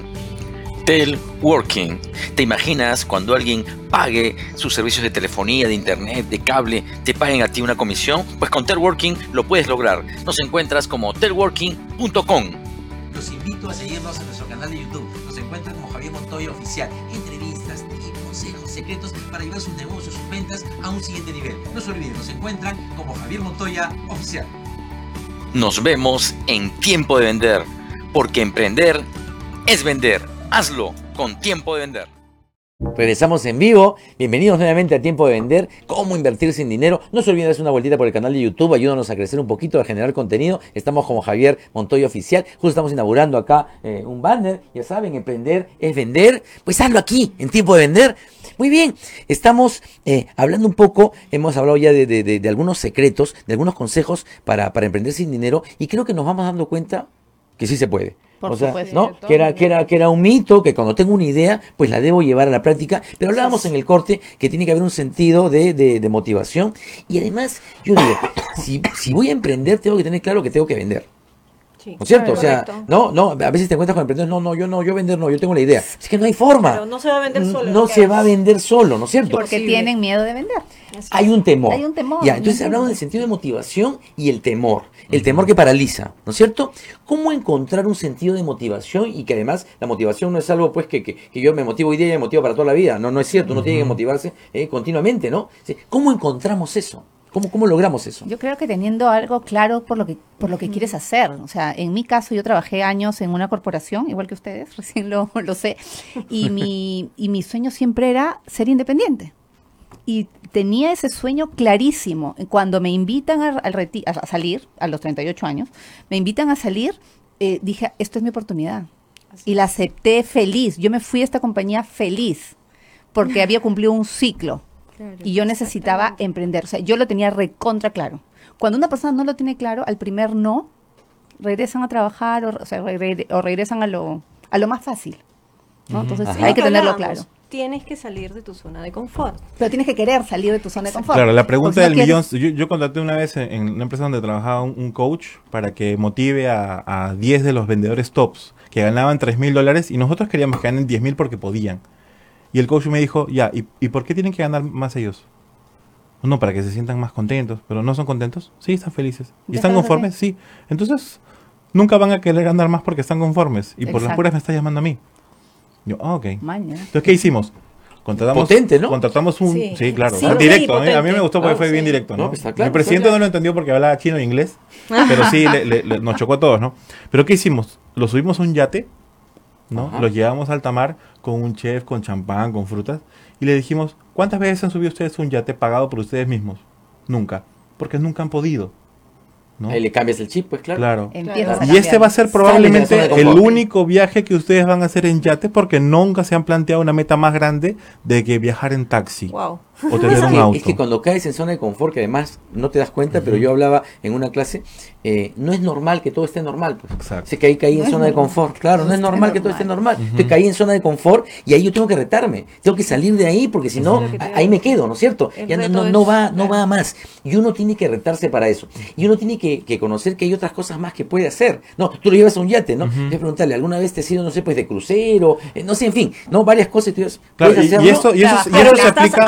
Telworking. ¿Te imaginas cuando alguien pague sus servicios de telefonía, de internet, de cable, te paguen a ti una comisión? Pues con Telworking lo puedes lograr. Nos encuentras como telworking.com. Los invito a seguirnos en nuestro canal de YouTube. Nos encuentran como Javier Montoya Oficial. Entrevistas consejos secretos para llevar sus negocios, sus ventas a un siguiente nivel. No se olviden, nos encuentran como Javier Montoya Oficial. Nos vemos en Tiempo de Vender, porque emprender es vender. Hazlo con Tiempo de Vender. Regresamos en vivo. Bienvenidos nuevamente a Tiempo de Vender. ¿Cómo invertir sin dinero? No se olviden de hacer una vueltita por el canal de YouTube. Ayúdanos a crecer un poquito, a generar contenido. Estamos como Javier Montoya Oficial. Justo estamos inaugurando acá eh, un banner. Ya saben, emprender es vender. Pues hazlo aquí, en Tiempo de Vender. Muy bien, estamos eh, hablando un poco, hemos hablado ya de, de- de- de algunos secretos, de algunos consejos para, para emprender sin dinero y creo que nos vamos dando cuenta que sí se puede. Por o sea, supuesto. ¿no? Que era, que, era, que era un mito, que cuando tengo una idea, pues la debo llevar a la práctica. Pero hablábamos en el corte que tiene que haber un sentido de, de- de motivación. Y además, yo digo, si, si voy a emprender, tengo que tener claro que tengo que vender. Sí, ¿No es cierto? O sea, no, no, a veces te encuentras con emprendedores, no, no, yo no, yo vender no, yo tengo la idea. Es que no hay forma. Pero no se va a vender solo, No se va a vender solo, ¿no es cierto? Porque tienen miedo de vender. Hay un temor. Hay un temor, Ya, entonces hablamos del sentido de motivación y el temor. El temor que paraliza, ¿no es cierto? ¿Cómo encontrar un sentido de motivación y que además la motivación no es algo pues que, que- que yo me motivo hoy día y me motivo para toda la vida? No, no es cierto, uno tiene que motivarse eh, continuamente, ¿no? ¿Cómo encontramos eso? ¿Cómo, ¿Cómo logramos eso? Yo creo que teniendo algo claro por lo que por lo que quieres hacer. O sea, en mi caso yo trabajé años en una corporación, igual que ustedes, recién lo, lo sé, y mi, y mi sueño siempre era ser independiente. Y tenía ese sueño clarísimo. Cuando me invitan a, al reti- a salir, a los 38 años, me invitan a salir, eh, dije, esto es mi oportunidad. Y la acepté feliz. Yo me fui a esta compañía feliz, porque había cumplido un ciclo y yo necesitaba emprender. O sea, yo lo tenía recontra claro. Cuando una persona no lo tiene claro, al primer no, regresan a trabajar o, o sea, regre- o regresan a lo, a lo más fácil. ¿no? Entonces Ajá. hay que tenerlo claro. Tienes que salir de tu zona de confort. Pero tienes que querer salir de tu zona de confort. Claro, la pregunta no del millón, yo, yo contraté una vez en, en una empresa donde trabajaba un, un coach para que motive a, a 10 de los vendedores tops que ganaban 3 mil dólares y nosotros queríamos que ganen 10 mil porque podían. Y el coach me dijo, ya, ¿y, ¿y por qué tienen que ganar más ellos? No, para que se sientan más contentos, pero ¿no son contentos? Sí, están felices. ¿Y están conformes? Sí. Entonces, nunca van a querer ganar más porque están conformes. Y por las puras me está llamando a mí. Yo, ah, ok. Maña. Entonces, ¿qué hicimos? Contratamos, Potente, ¿no? Contratamos un... Sí, Sí. claro. Sí, Ah, directo. a mí- a mí me gustó porque Ah, fue bien directo, ¿no? No, pues claro, El presidente no lo entendió porque hablaba chino e inglés, pero sí le- le- le- nos chocó a todos, ¿no? Pero ¿qué hicimos? Lo subimos a un yate, ¿no? Ajá. Lo llevamos a alta mar con un chef, con champán, con frutas, y le dijimos, ¿cuántas veces han subido ustedes un yate pagado por ustedes mismos? Nunca. Porque nunca han podido. ¿no? Ahí le cambias el chip, pues claro. Claro. A Y este va a ser probablemente el único viaje que ustedes van a hacer en yate porque nunca se han planteado una meta más grande de que viajar en taxi Wow. O tener Es un que, auto. es que cuando caes en zona de confort, que además no te das cuenta, pero yo hablaba en una clase, eh, no es normal que todo esté normal. Pues. Exacto. Sé que ahí caí No en zona de confort. Claro, no es normal que todo esté normal. Entonces caí en zona de confort y ahí yo tengo que retarme. Tengo que salir de ahí porque si no, Eso te ahí me quedo, ¿no es cierto? El Ya no, no, no es- va, no va a más. Y uno tiene que retarse para eso. Y uno tiene que, que conocer que hay otras cosas más que puede hacer. No, tú lo llevas a un yate, ¿no? Voy a preguntarle, ¿alguna vez te has ido, no sé, pues de crucero? Eh, no sé, en fin, ¿no? Varias cosas. tú Claro, ¿puedes y- y hacerlo? esto- y eso- y eso se estás aplica-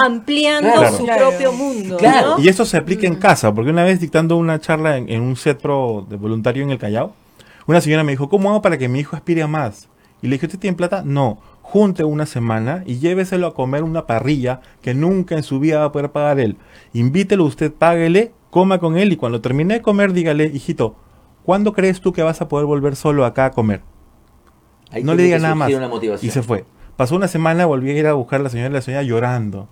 ampliando Claro. su Claro. propio mundo. Claro. ¿no? Y eso se aplica en casa, porque una vez dictando una charla en, en un set pro de voluntario en el Callao, una señora me dijo, ¿cómo hago para que mi hijo aspire a más? Y le dije, ¿usted tiene plata? No. Junte una semana y lléveselo a comer una parrilla que nunca en su vida va a poder pagar él. Invítelo usted, páguele, coma con él y cuando termine de comer, dígale, hijito, ¿cuándo crees tú que vas a poder volver solo acá a comer? Ahí no le diga nada más. Y se fue. Pasó una semana, volví a ir a buscar a la señora y la señora llorando.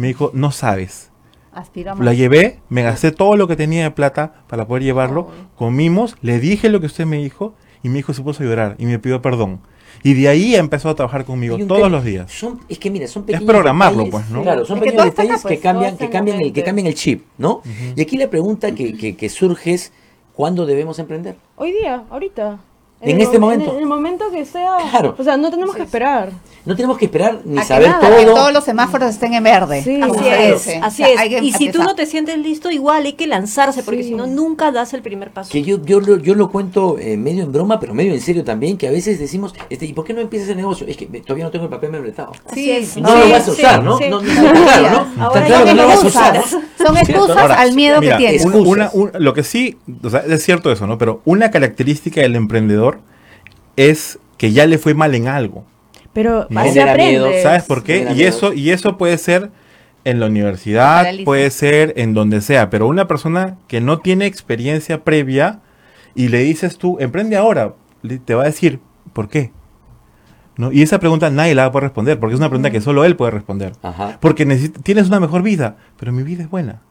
Me dijo, no sabes. Aspira La llevé, me gasté todo lo que tenía de plata para poder llevarlo. Comimos, le dije lo que usted me dijo y mi hijo se puso a llorar y me pidió perdón. Y de ahí empezó a trabajar conmigo todos los días. Son, es que mira, son pequeños programarlo, detalles, pues, ¿no? Claro, son Es que pequeños está detalles acá, que cambian, que cambian el, que cambian el chip, ¿no? Y aquí la pregunta que, que- que surge es ¿cuándo debemos emprender? Hoy día, ahorita. En el este mo- momento. En el, momento que sea. Claro. O sea, no tenemos que esperar. No tenemos que esperar ni A que saber nada, que todo. todos los semáforos estén en verde. Sí. Así es, así O sea, es. que Y si tú no te sientes listo, igual hay que lanzarse, porque Sí. si no, nunca das el primer paso. Que yo, yo, lo, yo lo cuento eh, medio en broma, pero medio en serio también, que a veces decimos, este, ¿y por qué no empiezas el negocio? Es que me- todavía no tengo el papel membretado. Así es. No Sí, lo vas a usar, ¿no? No, claro, ¿no? Ahora claro que lo vas a usar. Son excusas Ahora, al miedo mira, que tienes. excusas. Una, un- lo que sí, o sea, es cierto eso, ¿no? Pero una característica del emprendedor es que ya le fue mal en algo. Pero No. así aprendes. ¿Sabes por qué? Y eso, y eso puede ser en la universidad, puede ser en donde sea, pero una persona que no tiene experiencia previa y le dices tú, emprende ahora, te va a decir, ¿por qué? ¿No? Y esa pregunta nadie la va a poder responder, porque es una pregunta que solo él puede responder. Ajá. Porque tienes una mejor vida, pero mi vida es buena.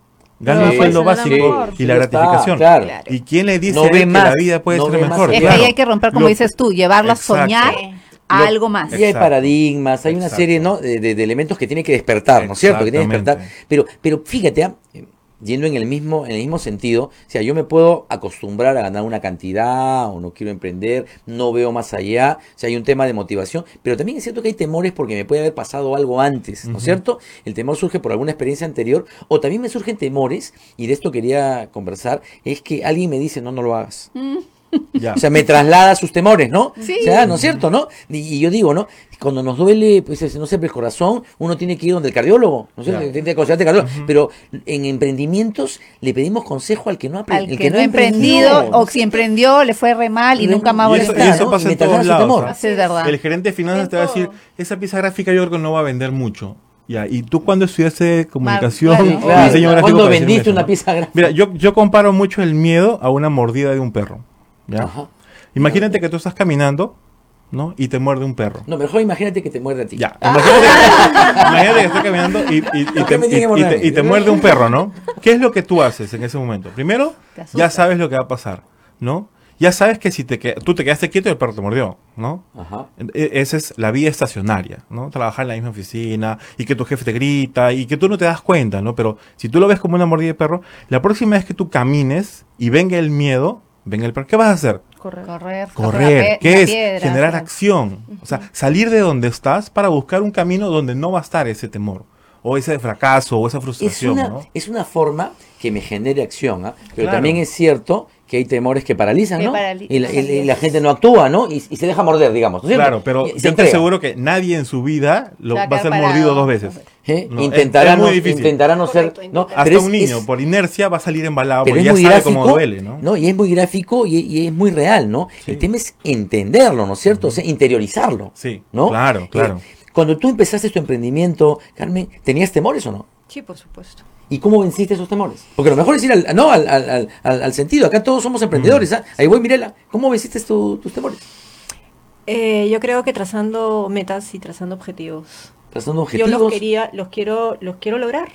Gano Sí, un sueldo pues, básico y la está, gratificación. claro. ¿Y quién le dice No a él ve que más, la vida puede no ser mejor? Es que Claro. ahí hay que romper, como Lo- dices tú, llevarlo a soñar a Lo- algo más. Y hay paradigmas, hay una serie ¿no? de, de- de elementos que tiene que despertar, ¿no es cierto? Que tiene que despertar. Pero, pero fíjate. Eh, yendo en el mismo, en el mismo sentido, o sea, yo me puedo acostumbrar a ganar una cantidad, o no quiero emprender, no veo más allá, o sea, hay un tema de motivación, pero también es cierto que hay temores porque me puede haber pasado algo antes, ¿no es cierto? El temor surge por alguna experiencia anterior, o también me surgen temores, y de esto quería conversar, es que alguien me dice, no, no lo hagas. Ya. O sea, me traslada sus temores, ¿no? Sí. O sea, ¿no es cierto, no? Y, y yo digo, ¿no? Cuando nos duele, pues, ese, no sé, el corazón, uno tiene que ir donde el cardiólogo, ¿no es cierto? Tiene que consultarte al cardiólogo. Pero en emprendimientos le pedimos consejo al que no ha, Al el que, no ha emprendido, o si emprendió, le fue re mal y Y nunca más Y volvió a y está, eso pasa Y en todos lados. temor. Sí, es verdad. El gerente de finanzas En te va a decir, esa pieza gráfica yo creo que no va a vender mucho. Ya, y tú cuando estudiaste comunicación claro. y Claro. diseño gráfico... ¿Cuándo vendiste eso, una ¿no? pieza gráfica? Mira, yo, yo comparo mucho el miedo a una mordida de un perro. ¿Ya? Ajá. Imagínate que tú estás caminando, ¿no? Y te muerde un perro. No, mejor imagínate que te muerde a ti. Ya, imagínate, que, imagínate que estás caminando y, y- y ¿Por qué te, y- te- y te muerde un perro, ¿no? ¿Qué es lo que tú haces en ese momento? Primero, ya sabes lo que va a pasar, ¿no? Ya sabes que si te que- tú te quedaste quieto y el perro te mordió, ¿no? Ajá. E- Esa es la vida estacionaria, ¿no? Trabajar en la misma oficina y que tu jefe te grita y que tú no te das cuenta, ¿no? Pero si tú lo ves como una mordida de perro, la próxima vez que tú camines y venga el miedo, venga el perro, ¿qué vas a hacer? Correr, Correr, una ¿qué es? piedra, Generar acción. O sea, salir de donde estás para buscar un camino donde no va a estar ese temor, o ese fracaso, o esa Es frustración, una, ¿no? es una forma que me genere acción, ¿ah? Pero Claro. también es cierto que hay temores que paralizan, Que ¿no? y, la, y- la gente no actúa, ¿no? Y, y se deja morder, digamos, ¿no? Claro, pero yo te entrega. aseguro que nadie en su vida lo, va a ser mordido dos veces. ¿Eh? No, intentará, es muy no, intentará no ser. ¿no? Hasta Pero un niño, es- por inercia, va a salir embalado pero porque es ya muy sabe gráfico. cómo duele, ¿no? Y es muy gráfico y, y es muy real, ¿no? Sí. El tema es entenderlo, ¿no es cierto? O sea, interiorizarlo. Sí, ¿no? claro, Eh, claro. cuando tú empezaste tu emprendimiento, Carmen, ¿tenías temores o no? Sí, por supuesto. ¿Y cómo venciste esos temores? Porque lo mejor es ir al, no, al, al- al- al- sentido. Acá todos somos emprendedores. ¿ah? Ahí voy, Mirela. ¿Cómo venciste tu- tus temores? Eh, yo creo que trazando metas y trazando objetivos. Trazando Yo objetivos. los quería, los quiero, los quiero lograr.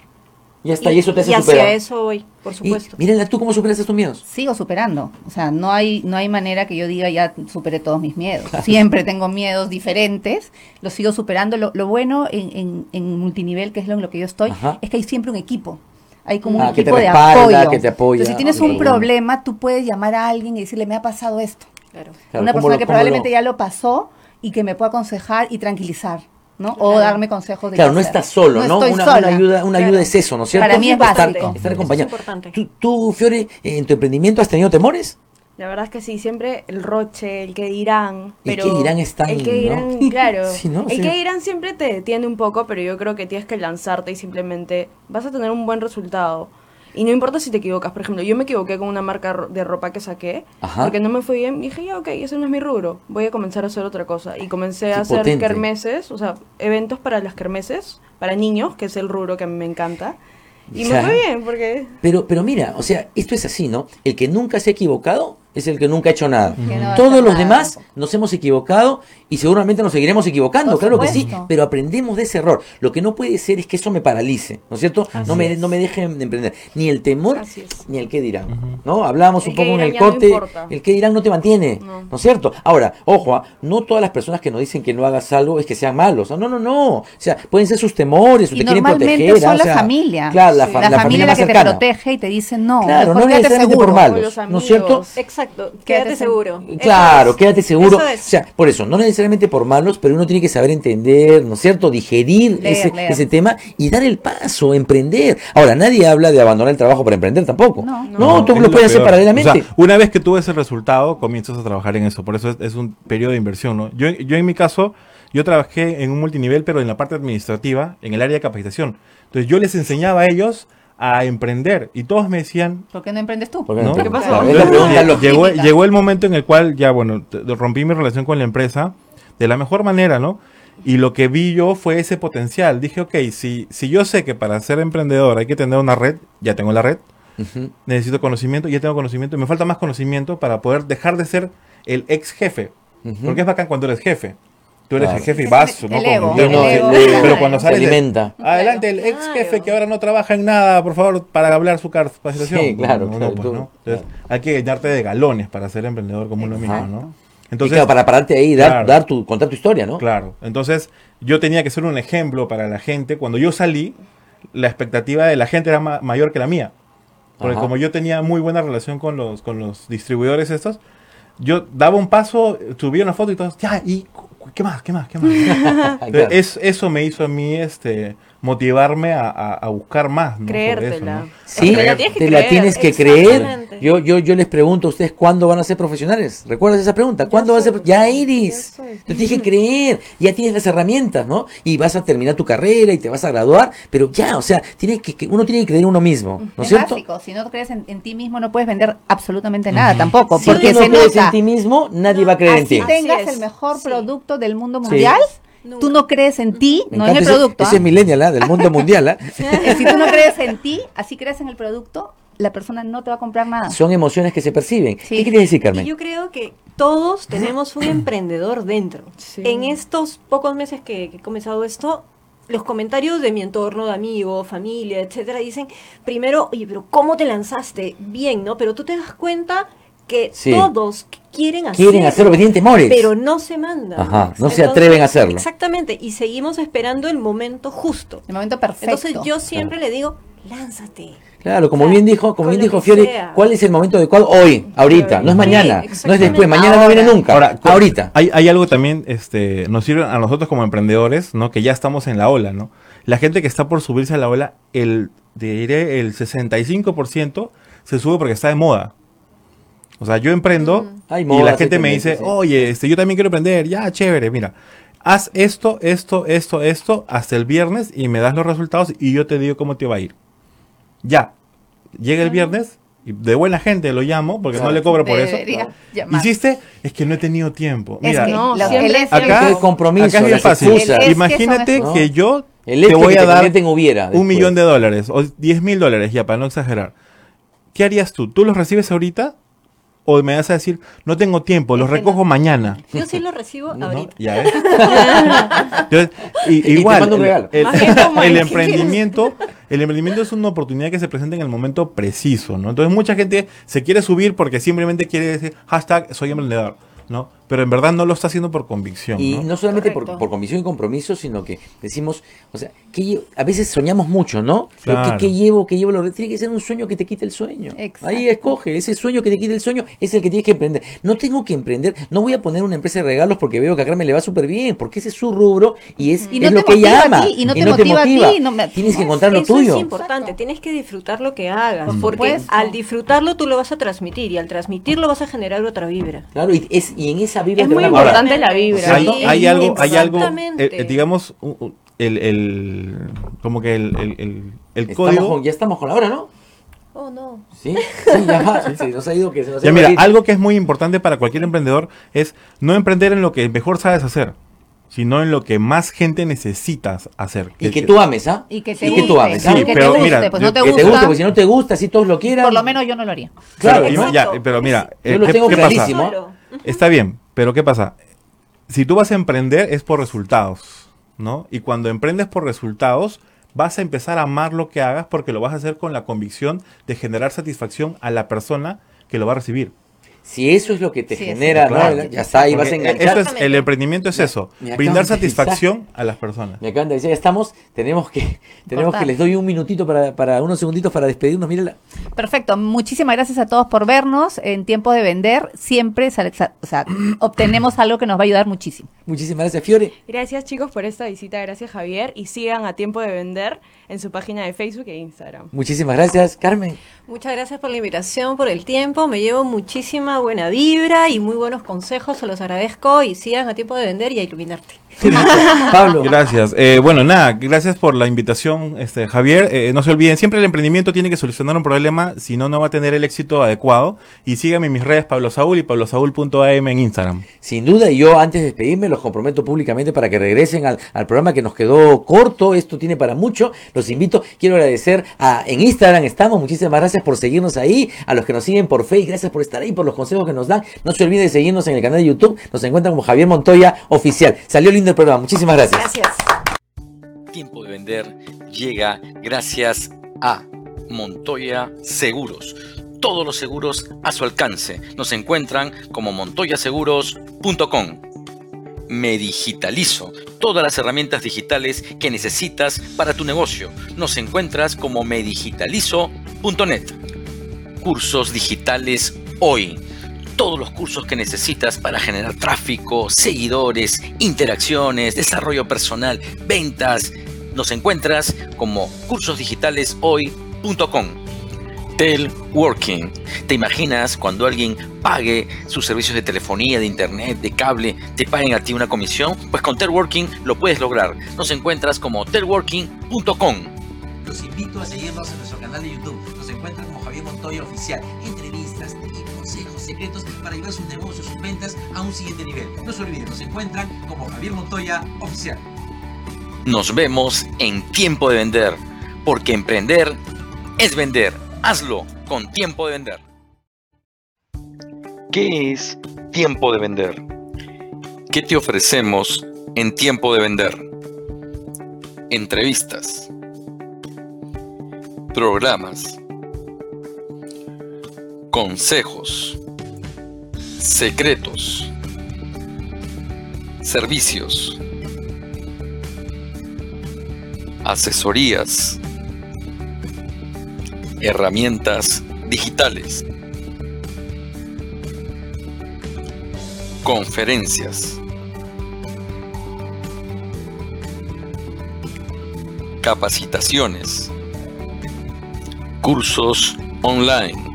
Ya está, y, eso te hace y hacia superar. eso voy, por Y, supuesto. Mirela, ¿tú cómo superaste tus miedos? Sigo superando. O sea, no hay, no hay manera que yo diga ya superé todos mis miedos. Siempre tengo miedos diferentes, los sigo superando. Lo, lo bueno en, en, en multinivel, que es lo en lo que yo estoy, Ajá. es que hay siempre un equipo. Hay como Ah, un que te equipo de apoyo. que te apoya. Entonces, si tienes un problema, tú puedes llamar a alguien y decirle, me ha pasado esto. Claro. Claro, Una ¿cómo persona lo- que probablemente lo- ya lo pasó y que me pueda aconsejar y tranquilizar, ¿no? O darme consejos de Claro, qué no estás solo, ¿no? estoy una, sola. una ayuda, una Claro. ayuda es eso, ¿no es cierto? Para mí es estar, básico. estar acompañado. es importante. ¿Tú, tú, Fiore, en tu emprendimiento has tenido temores? La verdad es que sí, siempre el roche, el que dirán. El Pero qué dirán es tan, El que ¿no? dirán, claro. Sí, ¿no? El Sí. que dirán siempre te detiene un poco, pero yo creo que tienes que lanzarte y simplemente vas a tener un buen resultado. Y no importa si te equivocas. Por ejemplo, yo me equivoqué con una marca de ropa que saqué Ajá. porque no me fue bien. Y dije, ya, ok, ese no es mi rubro. Voy a comenzar a hacer otra cosa. Y comencé Qué a hacer potente. kermeses, o sea, eventos para las kermeses, para niños, que es el rubro que a mí me encanta. Y Ya. me fue bien porque... Pero, pero mira, o sea, esto es así, ¿no? El que nunca se ha equivocado es el que nunca ha hecho nada. No Todos los nada demás nos hemos equivocado y seguramente nos seguiremos equivocando, Por claro que sí, pero aprendemos de ese error. Lo que no puede ser es que eso me paralice, ¿no es cierto? no me, no me dejen de emprender. Ni el temor, ni el qué dirán. ¿No? Hablábamos El un poco en el no corte, el qué dirán no te mantiene, No. ¿no es cierto? Ahora, ojo, ah, no todas las personas que nos dicen que no hagas algo es que sean malos. No, no, no. O sea, pueden ser sus temores, o Y te quieren proteger. ah, son o la sea, familia. Claro, la, Sí. fa- la, la familia es la más que te protege y te dice no. Claro, no quédate necesariamente por malos, los ¿no es cierto? Exacto, Quédate quédate seguro. Claro, quédate seguro. O sea, por eso, no necesariamente por malos, pero uno tiene que saber entender, ¿no es cierto? Digerir Leer, ese, leer. ese tema y dar el paso, emprender. Ahora, nadie habla de abandonar el trabajo para emprender tampoco. No. No, tú es lo puedes hacer paralelamente. O sea, una vez que tú ves el resultado, comienzas a trabajar en eso. Por eso es, es un periodo de inversión, ¿no? Yo, yo en mi caso, yo trabajé en un multinivel, pero en la parte administrativa, en el área de capacitación. Entonces yo les enseñaba a ellos a emprender y todos me decían, ¿Por qué no emprendes tú? ¿Por qué ¿no? no? ¿Qué pasó? Claro, llegó, llegó el momento en el cual ya, bueno, rompí mi relación con la empresa de la mejor manera, ¿no? Y lo que vi yo fue ese potencial. Dije, ok, si, si yo sé que para ser emprendedor hay que tener una red, ya tengo la red, necesito conocimiento, ya tengo conocimiento, y me falta más conocimiento para poder dejar de ser el ex jefe. Ujú. Porque es bacán cuando eres jefe. Tú eres Claro. el jefe y vas, ¿no? Ego, el no, ego, pero cuando Se sales de- alimenta. adelante el ex jefe que ahora no trabaja en nada, por favor, para hablar su capacitación. Sí, claro, No, no, pues, tú- ¿no? Entonces, hay que llenarte de galones para ser emprendedor como uno mismo, Ajá. Y Entonces, claro, para pararte ahí y dar, Claro. dar tu, contar tu historia, ¿no? Claro, entonces yo tenía que ser un ejemplo para la gente. Cuando yo salí, la expectativa de la gente era ma- mayor que la mía. Porque Ajá. como yo tenía muy buena relación con los, con los distribuidores estos, yo daba un paso, subía una foto y todos, ya, ¿y qué más? ¿Qué más? ¿Qué más? Claro. Es, eso me hizo a mí este, motivarme a, a- a buscar más. ¿no? Eso, Creértela. ¿no? Sí, Te la tienes que te la creer, tienes que creer. exactamente. Yo, yo, yo les pregunto a ustedes cuándo van a ser profesionales. ¿Recuerdas esa pregunta? ¿Cuándo vas a ser? Ya eres. soy. Te tienes que creer. Ya tienes las herramientas, ¿no? Y vas a terminar tu carrera y te vas a graduar. Pero ya, o sea, tienes que, que- uno tiene que creer en uno mismo, ¿no es es cierto? básico. Si no crees en, en ti mismo, no puedes vender absolutamente nada tampoco. Si porque tú no se crees nota. en ti mismo, nadie va a creer en Así ti. tengas Así es. el mejor Sí. producto del mundo Sí. Nunca. tú no crees en ti, Me no en el ese- producto. Ese, ¿ah? es millennial, ¿ah? del mundo mundial. ¿ah? Eh, si tú no crees en ti, así crees en el producto, la persona no te va a comprar nada. Son emociones que se perciben. Sí. ¿Qué quieres decir, Y Carmen? yo creo que todos tenemos un emprendedor dentro. Sí. En estos pocos meses que, que he comenzado esto, los comentarios de mi entorno, de amigos, familia, etcétera, dicen, primero, oye, pero ¿cómo te lanzaste? Bien, ¿no? Pero tú te das cuenta que Sí. todos quieren hacerlo. Quieren hacerlo, pero tienen temores. Pero no se mandan. Ajá, no se atreven a hacerlo. Exactamente, y seguimos esperando el momento justo. El momento perfecto. Entonces yo siempre le digo, lánzate. Claro, como O sea, bien dijo, como bien dijo Fiore, sea. ¿cuál es el momento adecuado? Hoy, ahorita, no es Sí, mañana, no es después, mañana no viene nunca. Ahora, ahorita. Hay, hay algo también, este, nos sirve a nosotros como emprendedores, ¿no? Que ya estamos en la ola, ¿no? La gente que está por subirse a la ola, el, diré, el 65% se sube porque está de moda. O sea, yo emprendo Hay y la gente me dice, sí. oye, este, yo también quiero emprender, ya, chévere, mira. Haz esto, esto, esto, esto, hasta el viernes y me das los resultados y yo te digo cómo te va a ir. Ya. Llega el viernes y de buena gente lo llamo porque no Claro. le cobro por eso. Debería llamar. ¿Hiciste? Es que no he tenido tiempo. Es Mira, que no, siempre- el es- Acá, el compromiso, acá es fácil. El es que Imagínate que, excusas. yo El es te que voy te a dar hubiera un millón de dólares o 10 mil dólares, ya para no exagerar. ¿Qué harías tú? ¿Tú los recibes ahorita? ¿O me vas a decir, no tengo tiempo, los recojo no. mañana? Yo sí lo recibo ¿No? ahorita. Ya ves. Entonces, y- igual, el el- emprendimiento, el emprendimiento es una oportunidad que se presenta en el momento preciso, ¿no? Entonces mucha gente se quiere subir porque simplemente quiere decir hashtag soy emprendedor, ¿no? Pero en verdad no lo está haciendo por convicción, Y ¿no? no solamente por, por convicción y compromiso, sino que decimos, o sea, que a veces soñamos mucho, ¿no? Pero Claro. ¿Qué, qué llevo? ¿Qué llevo? Lo- Tiene que ser un sueño que te quite el sueño. Exacto. Ahí escoge, ese sueño que te quite el sueño es el que tienes que emprender. No tengo que emprender, no voy a poner una empresa de regalos porque veo que a Carmen le va súper bien, porque ese es su rubro y es, Y es no lo te que ella motiva a ama. ti, y no te motiva a ti, no me- Tienes que encontrar lo Eso tuyo. es importante, tienes que disfrutar lo que hagas, Por porque supuesto. al disfrutarlo tú lo vas a transmitir y al transmitirlo vas a generar otra vibra. Claro, y, es, y en esa vibra Es te muy importante la vibra. hay, algo, hay algo, exactamente. eh, eh, digamos, el, el- como que el, el, el- el Estamos código. con- ya estamos con la hora, ¿no? Oh, no. Sí, sí, ya va. Sí, nos ha ido que se nos ha Ya mira, algo que es muy importante para cualquier emprendedor es no emprender en lo que mejor sabes hacer, sino en lo que más gente necesitas hacer. Y que tú ames, ¿ah? Y que te Y guste. que tú ames, Sí, ¿ah? que te pero guste, mira, pues yo- no te que gusta. te guste, porque si no te gusta, si todos lo quieran. Por lo menos yo no lo haría. Claro, Pero, ya, pero mira, Yo eh, lo ¿qué, tengo qué pasa? Está bien, pero ¿qué pasa? si tú vas a emprender es por resultados, ¿no? Y cuando emprendes por resultados, vas a empezar a amar lo que hagas porque lo vas a hacer con la convicción de generar satisfacción a la persona que lo va a recibir. Si eso es lo que te Sí, genera, sí, ¿no? claro. ya está, ahí vas a enganchar. eso es- el emprendimiento es eso, me brindar satisfacción a las personas. Me acaban de decir, ya estamos, tenemos que, tenemos Cortar. que les doy un minutito para, para unos segunditos para despedirnos. Mírala. Perfecto. Muchísimas gracias a todos por vernos. En tiempo de vender, siempre sale- o sea, obtenemos algo que nos va a ayudar muchísimo. Muchísimas gracias, Fiore. Gracias chicos por esta visita, gracias Javier y sigan a tiempo de vender en su página de Facebook e Instagram. Muchísimas gracias, Carmen. Muchas gracias por la invitación, por el tiempo. Me llevo muchísima buena vibra y muy buenos consejos. Se los agradezco y sigan a tiempo de vender y a iluminarte. Pablo. Gracias. Eh, bueno, nada, gracias por la invitación, este, Javier. Eh, no se olviden, siempre el emprendimiento tiene que solucionar un problema, si no, no va a tener el éxito adecuado. Y síganme en mis redes, Pablo Saúl y pablosaúl.am en Instagram. Sin duda, y yo antes de despedirme los comprometo públicamente para que regresen al, al programa que nos quedó corto. Esto tiene para mucho. Los invito. Quiero agradecer a en Instagram estamos. Muchísimas gracias por seguirnos ahí. A los que nos siguen por Facebook, gracias por estar ahí, por los consejos que nos dan. No se olviden de seguirnos en el canal de YouTube. Nos encuentran como Javier Montoya Oficial. Salió lindo el programa. Muchísimas gracias. Gracias. Tiempo de vender llega gracias a Montoya Seguros. Todos los seguros a su alcance. Nos encuentran como montoyaseguros.com. Me digitalizo. Todas las herramientas digitales que necesitas para tu negocio. Nos encuentras como medigitalizo.net. Cursos digitales hoy. Todos los cursos que necesitas para generar tráfico, seguidores, interacciones, desarrollo personal, ventas. Nos encuentras como cursosdigitaleshoy.com. Telworking. ¿Te imaginas cuando alguien pague sus servicios de telefonía, de internet, de cable, te paguen a ti una comisión? Pues con Telworking lo puedes lograr. Nos encuentras como telworking.com. Los invito a seguirnos en nuestro canal de YouTube. Nos encuentran como Javier Montoya Oficial. Tips, consejos, secretos para llevar sus negocios, sus ventas a un siguiente nivel. No se olviden, nos encuentran como Javier Montoya Oficial. Nos vemos en Tiempo de Vender, porque emprender es vender. Hazlo con Tiempo de Vender. ¿Qué es Tiempo de Vender? ¿Qué te ofrecemos en Tiempo de Vender? Entrevistas, programas, consejos, secretos, servicios asesorías, herramientas digitales, conferencias, capacitaciones, cursos online,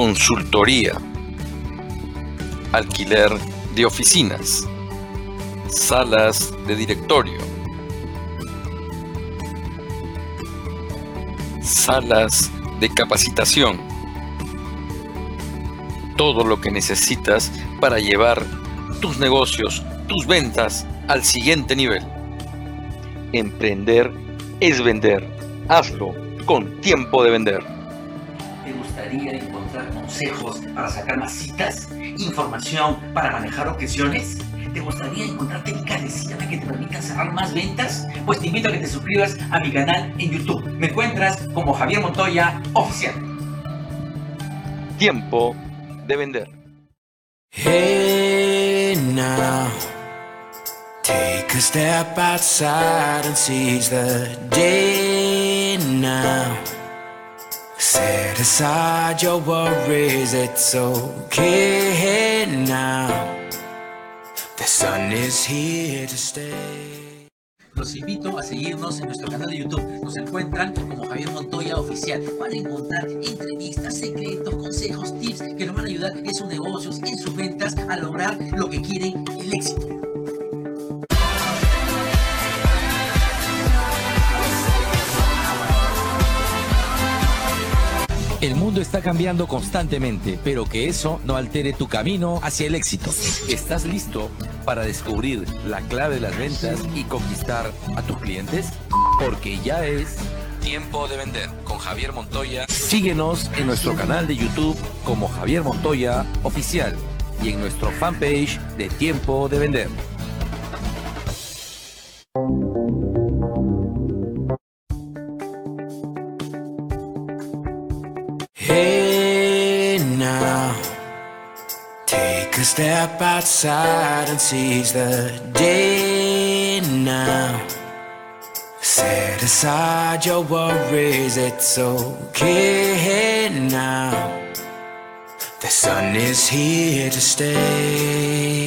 consultoría, alquiler de oficinas, salas de directorio, salas de capacitación. Todo lo que necesitas para llevar tus negocios, tus ventas al siguiente nivel. Emprender es vender. Hazlo con tiempo de vender. ¿Te gustaría encontrar consejos para sacar más citas? ¿Información para manejar objeciones? ¿Te gustaría encontrar técnicas de cierre que te permitan cerrar más ventas? Pues te invito a que te suscribas a mi canal en YouTube. Me encuentras como Javier Montoya Oficial. Tiempo de vender. Hey now, take a step outside and seize the day now. Set aside your worries, it's okay now. The sun is here to stay. Los invito a seguirnos en nuestro canal de YouTube. Nos encuentran como Javier Montoya Oficial para encontrar entrevistas, secretos, consejos, tips que nos van a ayudar en sus negocios, en sus ventas, a lograr lo que quieren, el éxito. El mundo está cambiando constantemente, pero que eso no altere tu camino hacia el éxito. ¿Estás listo para descubrir la clave de las ventas y conquistar a tus clientes? Porque ya es tiempo de vender con Javier Montoya. Síguenos en nuestro canal de YouTube como Javier Montoya Oficial. y en nuestro fanpage de Tiempo de Vender. step outside and seize the day now. Set aside your worries, it's okay now. The sun is here to stay.